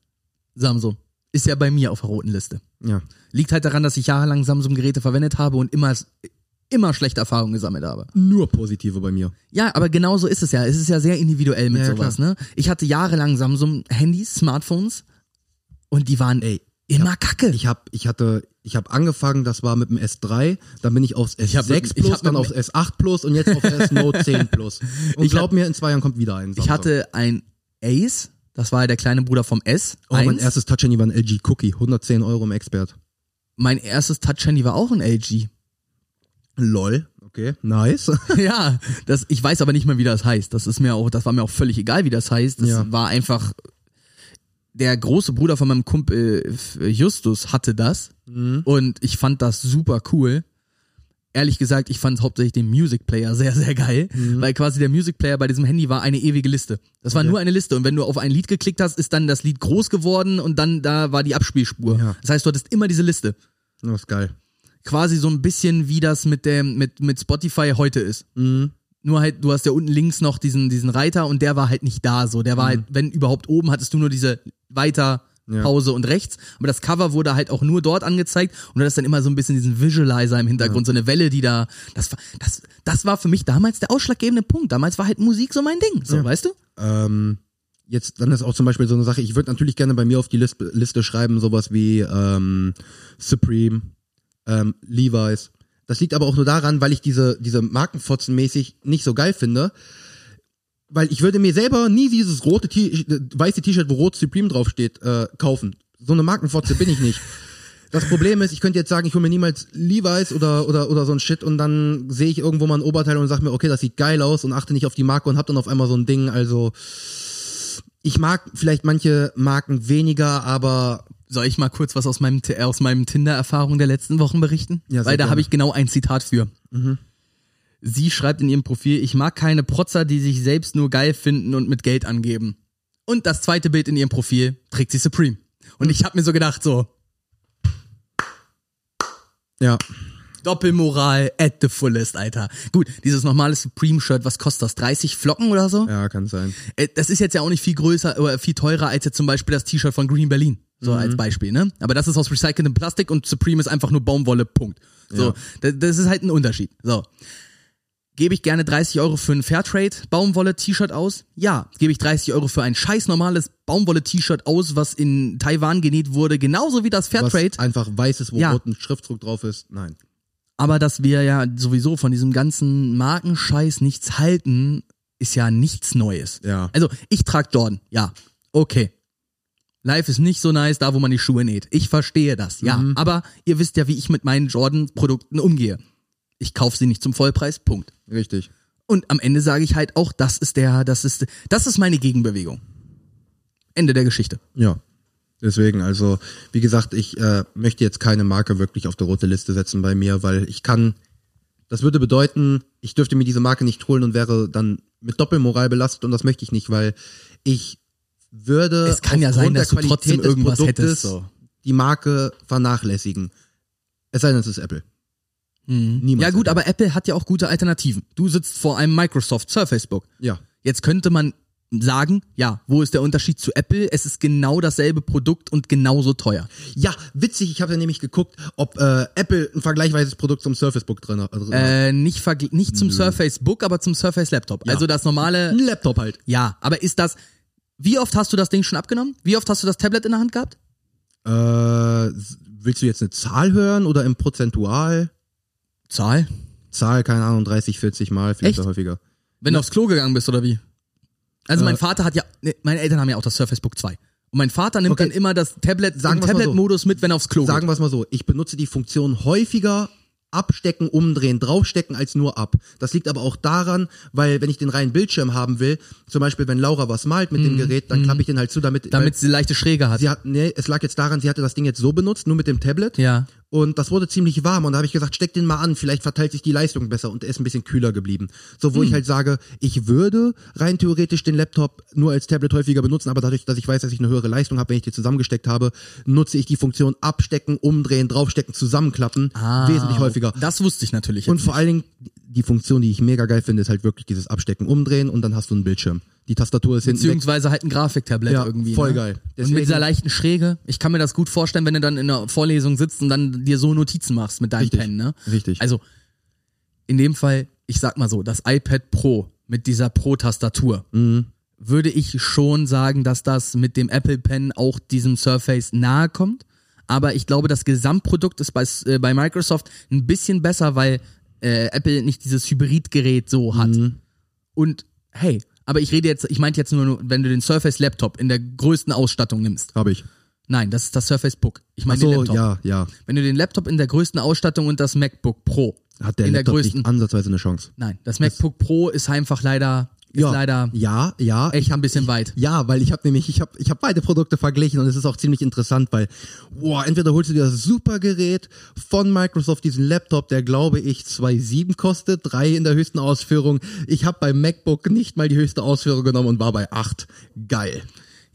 S2: Samsung. Ist ja bei mir auf der roten Liste.
S1: Ja,
S2: Liegt halt daran, dass ich jahrelang Samsung-Geräte verwendet habe und immer, immer schlechte Erfahrungen gesammelt habe.
S1: nur positive bei mir.
S2: Ja, aber genau so ist es ja. Es ist ja sehr individuell mit
S1: Ja,
S2: sowas, ne? Ich hatte jahrelang Samsung-Handys, Smartphones und die waren ey, immer kacke.
S1: Ich habe, ich hatte, ich habe angefangen, das war mit dem S3, dann bin ich aufs S6
S2: hab mit- ich
S1: Plus,
S2: hab
S1: dann aufs S8 Plus und jetzt auf S Note 10 Plus. Und
S2: Ich
S1: glaub mir, in zwei Jahren kommt wieder ein.
S2: Ich
S1: Samsung.
S2: hatte ein Ace, das war der kleine Bruder vom S.
S1: oh, mein erstes Touch-Handy war ein LG Cookie, 110 Euro im Expert.
S2: mein erstes Touch-Handy war auch ein LG.
S1: Lol. Okay, nice.
S2: ja, das, ich weiß aber nicht mehr, wie das heißt. Das ist mir auch, das war mir auch völlig egal, wie das heißt. Das
S1: Ja.
S2: war einfach, der große Bruder von meinem Kumpel äh, Justus hatte das
S1: Mhm.
S2: und ich fand das super cool. Ehrlich gesagt, ich fand hauptsächlich den Music Player sehr, sehr geil,
S1: Mhm.
S2: weil quasi der Music Player bei diesem Handy war eine ewige Liste. Das war
S1: Okay.
S2: nur eine Liste und wenn du auf ein Lied geklickt hast, ist dann das Lied groß geworden und dann da war die Abspielspur.
S1: Ja.
S2: Das heißt, du hattest immer diese Liste.
S1: Das ist geil.
S2: Quasi so ein bisschen wie das mit dem mit mit Spotify heute ist.
S1: Mhm.
S2: Nur halt, du hast ja unten links noch diesen, diesen Reiter und der war halt nicht da so. Der war halt, wenn überhaupt oben, hattest du nur diese weiter
S1: Ja.
S2: Pause und rechts. Aber das Cover wurde halt auch nur dort angezeigt und du hattest dann immer so ein bisschen diesen Visualizer im Hintergrund, so eine Welle, die da, das war, das, das war für mich damals der ausschlaggebende Punkt. Damals war halt Musik so mein Ding, so,
S1: Ja.
S2: weißt du?
S1: Ähm, jetzt, dann ist auch zum Beispiel so eine Sache, ich würde natürlich gerne bei mir auf die List, Liste schreiben, sowas wie ähm, Supreme, ähm, Levi's. Das liegt aber auch nur daran, weil ich diese, diese Markenfotzen mäßig nicht so geil finde. Weil ich würde mir selber nie dieses rote T weiße T-Shirt, wo rot Supreme draufsteht, äh, kaufen. So eine Markenfotze bin ich nicht. Das Problem ist, ich könnte jetzt sagen, ich hole mir niemals Levi's oder, oder, oder so ein Shit und dann sehe ich irgendwo mal ein Oberteil und sage mir, okay, das sieht geil aus und achte nicht auf die Marke und hab dann auf einmal so ein Ding. Also ich mag vielleicht manche Marken weniger, aber
S2: Soll ich mal kurz was aus meinem, aus meinem Tinder-Erfahrung der letzten Wochen berichten?
S1: Ja,
S2: Weil da habe ich genau ein Zitat für. Sie schreibt in ihrem Profil, ich mag keine Protzer, die sich selbst nur geil finden und mit Geld angeben. Und das zweite Bild in ihrem Profil trägt sie Supreme. Und ich habe mir so gedacht, so,
S1: ja,
S2: Doppelmoral at the fullest, Alter. Gut, dieses normale Supreme-Shirt, was kostet das? 30 Flocken oder so?
S1: ja, kann sein.
S2: Äh, Das ist jetzt ja auch nicht viel größer oder viel teurer als jetzt zum Beispiel das T-Shirt von Green Berlin. So als Beispiel, ne? Aber das ist aus recyceltem Plastik und Supreme ist einfach nur Baumwolle, Punkt. So,
S1: Ja.
S2: da- das ist halt ein Unterschied. So. Gebe ich gerne 30 Euro für ein Fairtrade Baumwolle-T-Shirt aus? Ja. Gebe ich 30 Euro für ein scheiß normales Baumwolle-T-Shirt aus, was in Taiwan genäht wurde, genauso wie das Fairtrade?
S1: Was einfach weißes, wo
S2: Ja.
S1: rot ein Schrifzdruck drauf ist. Nein.
S2: Aber dass wir ja sowieso von diesem ganzen Markenscheiß nichts halten, ist ja nichts Neues.
S1: Ja.
S2: Also ich trage Jordan, ja, okay. Life ist nicht so nice, da wo man die Schuhe näht. Ich verstehe das, ja.
S1: Mhm.
S2: Aber ihr wisst ja, wie ich mit meinen Jordan-Produkten umgehe. Ich kaufe sie nicht zum Vollpreis, Punkt.
S1: Richtig.
S2: Und am Ende sage ich halt auch, das ist der, das ist, das ist meine Gegenbewegung. Ende der Geschichte.
S1: Ja. Deswegen, also, wie gesagt, ich äh, möchte jetzt keine Marke wirklich auf der rote Liste setzen bei mir, weil ich kann, das würde bedeuten, ich dürfte mir diese Marke nicht holen und wäre dann mit Doppelmoral belastet und das möchte ich nicht, weil ich würde
S2: Es kann ja sein, dass du trotzdem
S1: Qualität des
S2: irgendwas
S1: Produktes
S2: hättest, so.
S1: die Marke vernachlässigen. Es sei denn, es ist Apple. Niemals
S2: Mhm. Ja gut, aber Apple hat ja auch gute Alternativen. Du sitzt vor einem Microsoft Surface Book.
S1: Ja.
S2: Jetzt könnte man sagen, ja, wo ist der Unterschied zu Apple? Es ist genau dasselbe Produkt und genauso teuer.
S1: Ja, witzig, ich habe ja nämlich geguckt, ob äh, Apple ein vergleichbares Produkt zum Surface Book drin hat. Also,
S2: Äh, nicht, nicht zum Surface Book, aber zum Surface Laptop. Also das normale,
S1: ein Laptop halt.
S2: ja, aber ist das, wie oft hast du das Ding schon abgenommen? Wie oft hast du das Tablet in der Hand gehabt?
S1: Äh, willst du jetzt eine Zahl hören oder im Prozentual?
S2: Zahl?
S1: Zahl, keine Ahnung, 30, 40 Mal, vielleicht
S2: Echt?
S1: häufiger.
S2: Wenn du aufs Klo gegangen bist, oder wie? Also mein
S1: Äh.
S2: Vater hat ja, ne, meine Eltern haben ja auch das Surface Book 2. Und mein Vater nimmt
S1: Okay.
S2: dann immer das Tablet,
S1: Sagen mal so.
S2: Tablet-Modus mit, wenn er aufs Klo
S1: Sagen wir es mal so, ich benutze die Funktion häufiger abstecken, umdrehen, draufstecken als nur ab. Das liegt aber auch daran, weil wenn ich den reinen Bildschirm haben will, zum Beispiel wenn Laura was malt mit dem Gerät, dann klappe ich den halt zu, damit.
S2: Damit sie leichte Schräge hat.
S1: sie hat, nee, es lag jetzt daran, sie hatte das Ding jetzt so benutzt, nur mit dem Tablet.
S2: Ja.
S1: Und das wurde ziemlich warm und da habe ich gesagt, steck den mal an, vielleicht verteilt sich die Leistung besser und er ist ein bisschen kühler geblieben. So, wo ich halt sage, ich würde rein theoretisch den Laptop nur als Tablet häufiger benutzen, aber dadurch, dass ich weiß, dass ich eine höhere Leistung habe, wenn ich die zusammengesteckt habe, nutze ich die Funktion abstecken, umdrehen, draufstecken, zusammenklappen wesentlich häufiger.
S2: Das wusste ich natürlich.
S1: Und vor allen Dingen, die Funktion, die ich mega geil finde, ist halt wirklich dieses Abstecken, Umdrehen und dann hast du einen Bildschirm. Die Tastatur ist hinten.
S2: Beziehungsweise halt ein Grafiktablett
S1: Ja,
S2: irgendwie.
S1: voll
S2: ne?
S1: geil.
S2: und
S1: Deswegen-
S2: mit dieser leichten Schräge, ich kann mir das gut vorstellen, wenn du dann in einer Vorlesung sitzt und dann dir so Notizen machst mit deinem
S1: Richtig,
S2: Pen, ne?
S1: richtig.
S2: Also, in dem Fall, ich sag mal so, das iPad Pro mit dieser Pro-Tastatur,
S1: Mhm.
S2: würde ich schon sagen, dass das mit dem Apple Pen auch diesem Surface nahe kommt. Aber ich glaube, das Gesamtprodukt ist bei, äh, bei Microsoft ein bisschen besser, weil äh, Apple nicht dieses Hybridgerät so hat.
S1: Mhm.
S2: Und hey, aber ich rede jetzt, ich meinte jetzt nur, wenn du den Surface Laptop in der größten Ausstattung nimmst.
S1: Habe ich.
S2: Nein, das ist das Surface Book. Ich
S1: Ach
S2: meine den
S1: so,
S2: Laptop.
S1: ja, ja.
S2: Wenn du den Laptop in der größten Ausstattung und das MacBook Pro
S1: Hat der
S2: in der
S1: Laptop
S2: größten,
S1: nicht ansatzweise eine Chance.
S2: nein, das MacBook Pro ist einfach leider,
S1: Ja,
S2: leider
S1: ja, ja.
S2: echt ein bisschen weit.
S1: Ja, weil ich habe nämlich, ich habe ich hab beide Produkte verglichen und es ist auch ziemlich interessant, weil, boah, entweder holst du dir das super Gerät von Microsoft, diesen Laptop, der glaube ich 2,7 kostet, drei in der höchsten Ausführung. Ich habe beim MacBook nicht mal die höchste Ausführung genommen und war bei 8. Geil.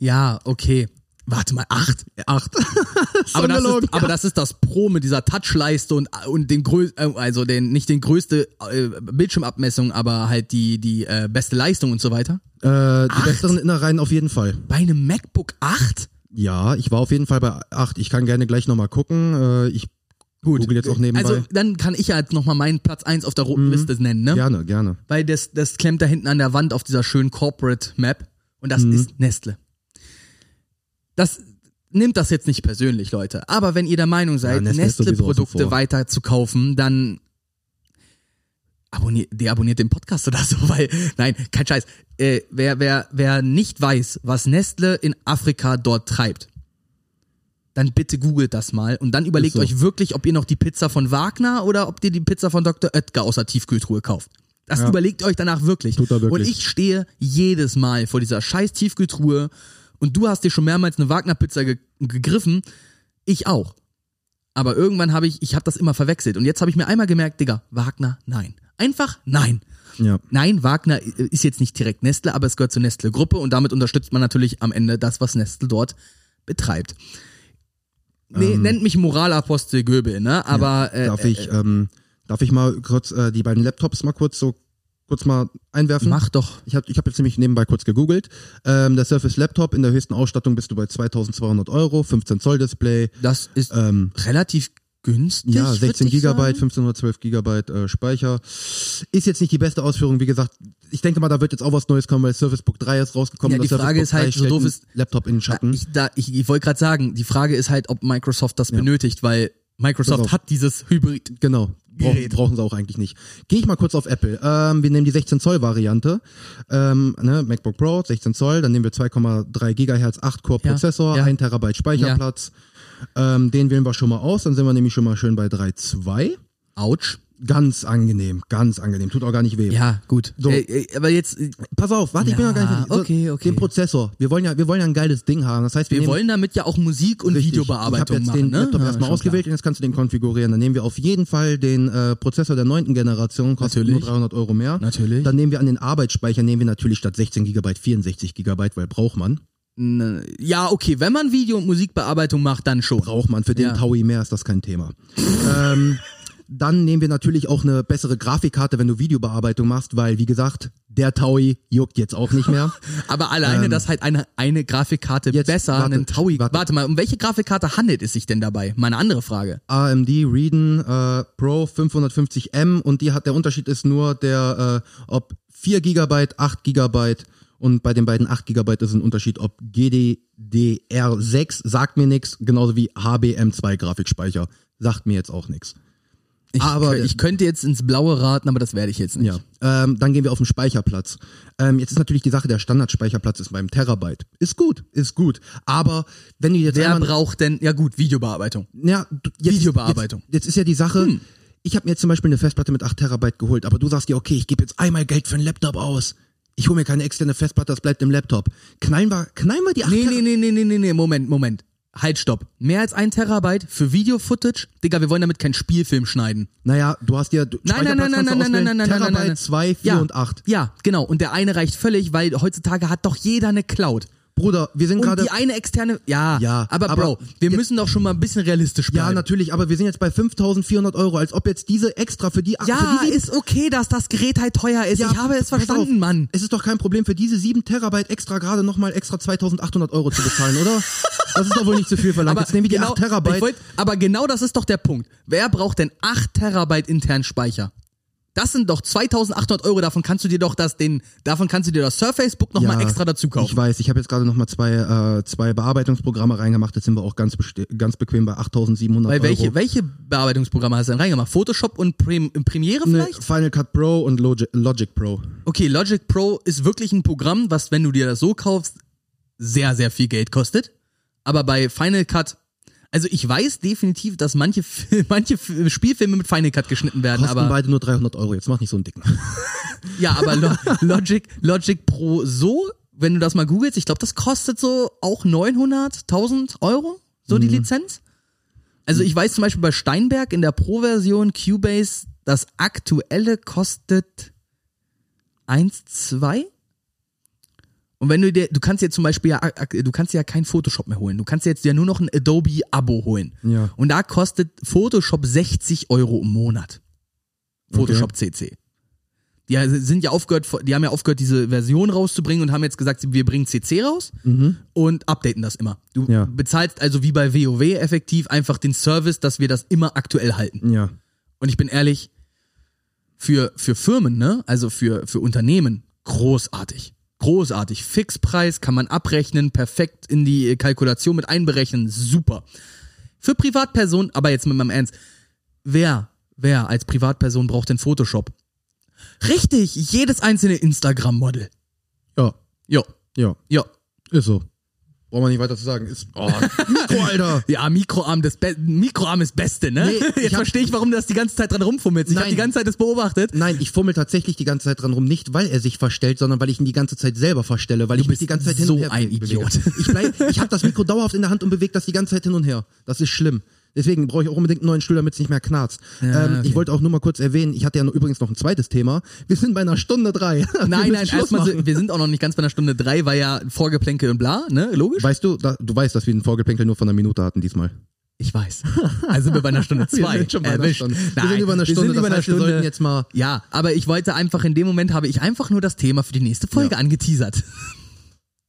S2: Ja, okay. Warte mal, acht?
S1: 8.
S2: aber, das ist, aber das ist das Pro mit dieser Touchleiste und, und den grö äh, also den, nicht den größte äh, Bildschirmabmessung, aber halt die, die äh, beste Leistung und so weiter.
S1: äh, die besseren Innereien auf jeden Fall.
S2: Bei einem MacBook 8?
S1: Ja, ich war auf jeden Fall bei 8. Ich kann gerne gleich nochmal gucken. Äh, ich
S2: Gut.
S1: google jetzt auch nebenbei.
S2: Also dann kann ich ja jetzt nochmal meinen Platz 1 auf der roten Liste nennen, ne?
S1: gerne, gerne.
S2: Weil das, das klemmt da hinten an der Wand auf dieser schönen Corporate Map und
S1: Mhm.
S2: das ist Nestle. Das nimmt das jetzt nicht persönlich, Leute. Aber wenn ihr der Meinung seid,
S1: Nestle außen
S2: Nestle-Produkte
S1: vor.
S2: weiter zu kaufen, dann abonniert, deabonniert den Podcast oder so, weil, nein, kein Scheiß. Äh, wer, wer, wer nicht weiß, was Nestle in Afrika dort treibt, dann bitte googelt das mal und dann überlegt
S1: so.
S2: euch wirklich, ob ihr noch die Pizza von Wagner oder ob ihr die Pizza von Dr. Oetker aus der Tiefkühltruhe kauft. Das
S1: Ja.
S2: überlegt euch danach wirklich.
S1: Wirklich.
S2: Und ich stehe jedes Mal vor dieser scheiß Tiefkühltruhe und du hast dir schon mehrmals eine Wagner-Pizza ge gegriffen. Ich auch. Aber irgendwann habe ich, ich habe das immer verwechselt. Und jetzt habe ich mir einmal gemerkt, Digga, Wagner, nein. Einfach nein.
S1: Ja.
S2: Nein, Wagner ist jetzt nicht direkt Nestle, aber es gehört zur Nestle-Gruppe und damit unterstützt man natürlich am Ende das, was Nestle dort betreibt. Nee,
S1: Ähm.
S2: nennt mich Moralapostel Göbel, ne? Aber äh,
S1: Darf ich, ähm, darf ich mal kurz äh, die beiden Laptops mal kurz so kurz mal einwerfen?
S2: mach doch.
S1: Ich habe ich hab jetzt nämlich nebenbei kurz gegoogelt. Ähm, der Surface Laptop in der höchsten Ausstattung bist du bei 2200 Euro, 15 Zoll Display,
S2: Das ist
S1: ähm,
S2: relativ günstig.
S1: ja,
S2: würd
S1: 16
S2: ich
S1: Gigabyte,
S2: sagen.
S1: 1512 Gigabyte äh, Speicher. Ist jetzt nicht die beste Ausführung, wie gesagt. Ich denke mal, da wird jetzt auch was Neues kommen, weil Surface Book 3 ist rausgekommen.
S2: Ja, die Frage ist halt,
S1: 3
S2: so doof ist-
S1: Laptop in den Schatten.
S2: Ich, da, ich, ich wollte gerade sagen, die Frage ist halt, ob Microsoft das benötigt, weil Microsoft
S1: auf.
S2: hat dieses Hybrid.
S1: Genau. Brauchen,
S2: Gerät.
S1: brauchen sie auch eigentlich nicht. Gehe ich mal kurz auf Apple. Ähm, wir nehmen die 16 Zoll Variante. Ähm, ne, MacBook Pro, 16 Zoll. Dann nehmen wir 2,3 Gigahertz 8 Core
S2: Ja,
S1: Prozessor,
S2: ja.
S1: 1 Terabyte Speicherplatz. Ähm, den wählen wir schon mal aus. Dann sind wir nämlich schon mal schön bei 3,2.
S2: Autsch.
S1: Ganz angenehm, ganz angenehm. Tut auch gar nicht weh.
S2: Ja, gut.
S1: So.
S2: Äh, äh, aber jetzt, äh,
S1: Pass auf, warte, ich bin
S2: Ja,
S1: noch gar nicht fertig. So,
S2: okay, okay.
S1: Den Prozessor. Wir wollen ja, wir wollen ja ein geiles Ding haben. Das heißt, wir,
S2: wir
S1: nehmen,
S2: wollen damit ja auch Musik und
S1: Richtig.
S2: Videobearbeitung
S1: ich hab jetzt
S2: machen,
S1: den
S2: ne?
S1: Laptop
S2: Ja,
S1: erstmal ausgewählt und jetzt kannst du den konfigurieren. Dann nehmen wir auf jeden Fall den äh, Prozessor der neunten Generation, kostet
S2: Natürlich.
S1: nur 300 Euro mehr.
S2: Natürlich.
S1: Dann nehmen wir an den Arbeitsspeicher, nehmen wir natürlich statt 16 Gigabyte 64 Gigabyte, weil braucht man.
S2: klar. Ja, okay, wenn man Video- und Musikbearbeitung macht, dann schon.
S1: Braucht man. Für den
S2: Ja.
S1: Taui mehr ist das kein Thema. ähm, dann nehmen wir natürlich auch eine bessere Grafikkarte, wenn du Videobearbeitung machst, weil wie gesagt, der Taui juckt jetzt auch nicht mehr.
S2: Aber alleine, dass halt eine, eine Grafikkarte
S1: Ähm,
S2: besser
S1: warte,
S2: einen Taui.
S1: warte.
S2: Warte. mal, um welche Grafikkarte handelt es sich denn dabei? Meine andere Frage.
S1: AMD Radeon äh, Pro 550M und die hat der Unterschied ist nur der äh, ob 4 GB, 8 GB und bei den beiden 8 GB ist ein Unterschied, ob GDDR6 sagt mir nichts, genauso wie HBM2 Grafikspeicher sagt mir jetzt auch nichts.
S2: Ich,
S1: Aber-
S2: ich könnte jetzt ins Blaue raten, aber das werde ich jetzt nicht.
S1: Ja. Ähm, dann gehen wir auf den Speicherplatz. Ähm, jetzt ist natürlich die Sache, der Standardspeicherplatz ist beim Terabyte. Ist gut, ist gut. Aber wenn du jetzt
S2: Wer
S1: einmal,
S2: braucht denn, ja gut, Videobearbeitung.
S1: ja, jetzt,
S2: Videobearbeitung.
S1: Jetzt, jetzt ist ja die Sache, ich habe mir jetzt zum Beispiel eine Festplatte mit 8 Terabyte geholt, aber du sagst dir, okay, ich gebe jetzt einmal Geld für einen Laptop aus. Ich hole mir keine externe Festplatte, das bleibt im Laptop. Knallen wir, knallen wir die 8
S2: Nee,
S1: Terabyte?
S2: nee, nee, nee, nee, nee, Moment, Moment. Halt, stopp. Mehr als ein Terabyte für Video-Footage? Digga, wir wollen damit keinen Spielfilm schneiden.
S1: Naja, du hast ja, du,
S2: Nein, nein, nein, nein,
S1: Speicherplatz
S2: nein,
S1: kannst du
S2: nein, nein,
S1: auswählen,
S2: nein, nein, nein,
S1: Terabyte,
S2: nein.
S1: 2, 4
S2: ja,
S1: und 8.
S2: Ja, genau. Und der eine reicht völlig, weil heutzutage hat doch jeder eine Cloud.
S1: Bruder, wir sind gerade...
S2: die eine externe, ja,
S1: Ja,
S2: aber,
S1: aber
S2: Bro, wir müssen doch schon mal ein bisschen realistisch bleiben.
S1: Ja, natürlich, aber wir sind jetzt bei 5400 Euro, als ob jetzt diese extra für die...
S2: Ja,
S1: für die
S2: ist okay, dass das Gerät halt teuer ist. ich habe es verstanden,
S1: auf.
S2: Mann.
S1: Es ist doch kein Problem für diese 7 Terabyte extra gerade nochmal extra 2800 Euro zu bezahlen, oder? Das ist doch wohl nicht zu viel verlangt. Jetzt nehmen wir die 8
S2: Ich
S1: Terabyte.
S2: wollt, aber genau das ist doch der Punkt. Wer braucht denn 8 Terabyte internen Speicher? Das sind doch 2800 Euro, davon kannst du dir doch das, den, davon kannst du dir das Surface Book nochmal mal extra dazu kaufen.
S1: Ich weiß, ich habe jetzt gerade nochmal zwei, äh, zwei Bearbeitungsprogramme reingemacht. Jetzt sind wir auch ganz, ganz bequem bei 8700
S2: Weil
S1: Euro.
S2: welche, welche Bearbeitungsprogramme hast du denn reingemacht? Photoshop und Prem Premiere
S1: Ne,
S2: vielleicht?
S1: Final Cut Pro und Logic, Logic Pro.
S2: Okay, Logic Pro ist wirklich ein Programm, was, wenn du dir das so kaufst, sehr, sehr viel Geld kostet. Aber bei Final Cut, also ich weiß definitiv, dass manche, manche Spielfilme mit Final Cut geschnitten werden,
S1: Kosten
S2: aber
S1: beide nur 300 Euro. Jetzt mach nicht so einen dicken.
S2: ja, aber Lo Logic, Logic Pro so, wenn du das mal googelst, ich glaube, das kostet so auch 900, 1000 Euro, so die Lizenz. Also ich weiß zum Beispiel bei Steinberg in der Pro-Version Cubase, das aktuelle kostet 1, 2. Und wenn du dir, du kannst dir zum Beispiel ja, du kannst dir ja kein Photoshop mehr holen. Du kannst dir jetzt ja nur noch ein Adobe-Abo holen.
S1: Ja.
S2: Und da kostet Photoshop 60 Euro im Monat. Photoshop CC. Die sind ja aufgehört, die haben ja aufgehört, diese Version rauszubringen und haben jetzt gesagt, wir bringen CC raus und updaten das immer. Du
S1: Ja.
S2: bezahlst also wie bei WoW effektiv einfach den Service, dass wir das immer aktuell halten.
S1: Ja.
S2: Und ich bin ehrlich, für, für Firmen, ne, also für, für Unternehmen, großartig. Großartig. Fixpreis kann man abrechnen, perfekt in die Kalkulation mit einberechnen, super. Für Privatpersonen, aber jetzt mit meinem Ernst, wer, wer als Privatperson braucht denn Photoshop? Richtig, jedes einzelne Instagram-Model.
S1: Ja.
S2: Ja,
S1: Ja.
S2: ja.
S1: Ist so. Braucht man nicht weiter zu sagen. Ist, oh, Mikro, Alter.
S2: Ja, Mikroarm, das Be Mikroarm ist Beste, ne?
S1: Nee, ich
S2: Jetzt verstehe ich, warum du das die ganze Zeit dran rumfummelst. Ich habe die ganze Zeit das beobachtet.
S1: Nein, ich fummel tatsächlich die ganze Zeit dran rum, nicht weil er sich verstellt, sondern weil ich ihn die ganze Zeit selber verstelle, weil ich mich die ganze Zeit hin
S2: so
S1: und her
S2: ein
S1: bewege.
S2: Idiot.
S1: Ich bleib, ich habe das Mikro dauerhaft in der Hand und bewege das die ganze Zeit hin und her. Das ist schlimm. Deswegen brauche ich auch unbedingt einen neuen Stuhl, damit es nicht mehr knarzt.
S2: Ja,
S1: ähm,
S2: okay.
S1: Ich wollte auch nur mal kurz erwähnen, ich hatte ja noch, übrigens noch ein zweites Thema. Wir sind bei einer Stunde drei. Wir
S2: Nein, nein, erstmal, so- wir sind auch noch nicht ganz bei einer Stunde drei, weil ja Vorgeplänkel und bla, ne? Logisch?
S1: Weißt du, da, du weißt, dass wir den Vorgeplänkel nur von einer Minute hatten diesmal.
S2: Ich weiß. Also sind wir bei einer Stunde
S1: Wir
S2: zwei.
S1: sind schon bei einer
S2: Erwischt.
S1: Stunde. Wir sind über eine
S2: wir
S1: Stunde,
S2: sind über
S1: das
S2: einer
S1: heißt, wir
S2: Stunde.
S1: sollten jetzt mal...
S2: Ja, aber ich wollte einfach, in dem Moment habe ich einfach nur das Thema für die nächste Folge
S1: Ja.
S2: angeteasert.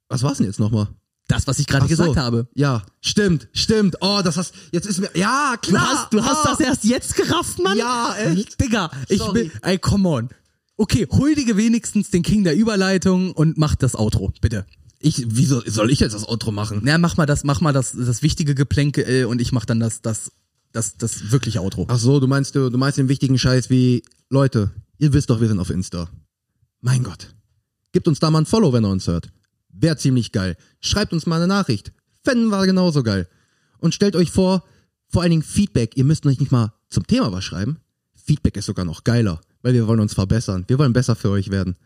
S1: Was war's denn jetzt nochmal?
S2: Das, was ich gerade
S1: so.
S2: gesagt habe.
S1: Ja, stimmt, stimmt. Oh, das hast, jetzt ist mir, ja,
S2: Du
S1: klar.
S2: hast, du hast
S1: oh.
S2: das erst jetzt gerafft, Mann?
S1: Ja, echt?
S2: Digga, ich
S1: Sorry.
S2: bin, ey, come on. Okay, huldige wenigstens den King der Überleitung und mach das Outro, bitte.
S1: Ich, wieso soll ich jetzt das Outro machen?
S2: Ja, mach mal das, mach mal das, das wichtige Geplänkel äh, und ich mach dann das, das, das, das wirkliche Outro.
S1: Ach so, du meinst du, du meinst den wichtigen Scheiß wie, Leute, ihr wisst doch, wir sind auf Insta. Mein Gott. Gebt uns da mal ein Follow, wenn ihr uns hört. Wäre ziemlich geil. Schreibt uns mal eine Nachricht. Fänden wir genauso geil. Und stellt euch vor, vor allen Dingen Feedback. Ihr müsst euch nicht mal zum Thema was schreiben. Feedback ist sogar noch geiler, weil wir wollen uns verbessern. Wir wollen besser für euch werden.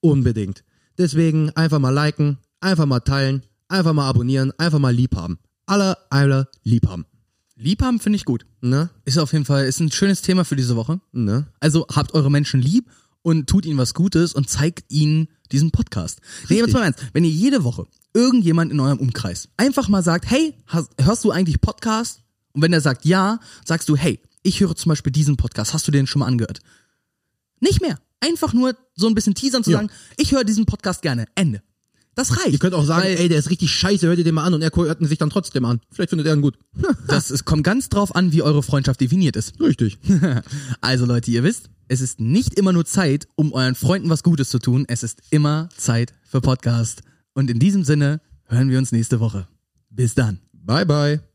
S1: Unbedingt. Deswegen einfach mal liken, einfach mal teilen, einfach mal abonnieren, einfach mal lieb haben. Alle, alle lieb haben.
S2: Liebhaben finde ich gut.
S1: Ne?
S2: Ist auf jeden Fall, ist ein schönes Thema für diese Woche.
S1: Ne?
S2: Also habt eure Menschen lieb und tut ihnen was Gutes und zeigt ihnen diesen Podcast. Nee, jetzt mal ernst, wenn ihr jede Woche irgendjemand in eurem Umkreis einfach mal sagt, hey, hast, hörst du eigentlich Podcast? Und wenn er sagt ja, sagst du, hey, ich höre zum Beispiel diesen Podcast, hast du den schon mal angehört? Nicht mehr. Einfach nur so ein bisschen teasern zu
S1: Ja.
S2: sagen, ich höre diesen Podcast gerne. Ende. Das reicht.
S1: Ihr könnt auch sagen,
S2: Weil
S1: ey, der ist richtig scheiße, hört ihr den mal an und er hört ihn sich dann trotzdem an. Vielleicht findet er ihn gut.
S2: das, es kommt ganz drauf an, wie eure Freundschaft definiert ist.
S1: Richtig.
S2: Also Leute, ihr wisst, es ist nicht immer nur Zeit, um euren Freunden was Gutes zu tun. Es ist immer Zeit für Podcast. Und in diesem Sinne hören wir uns nächste Woche. Bis dann.
S1: Bye, bye.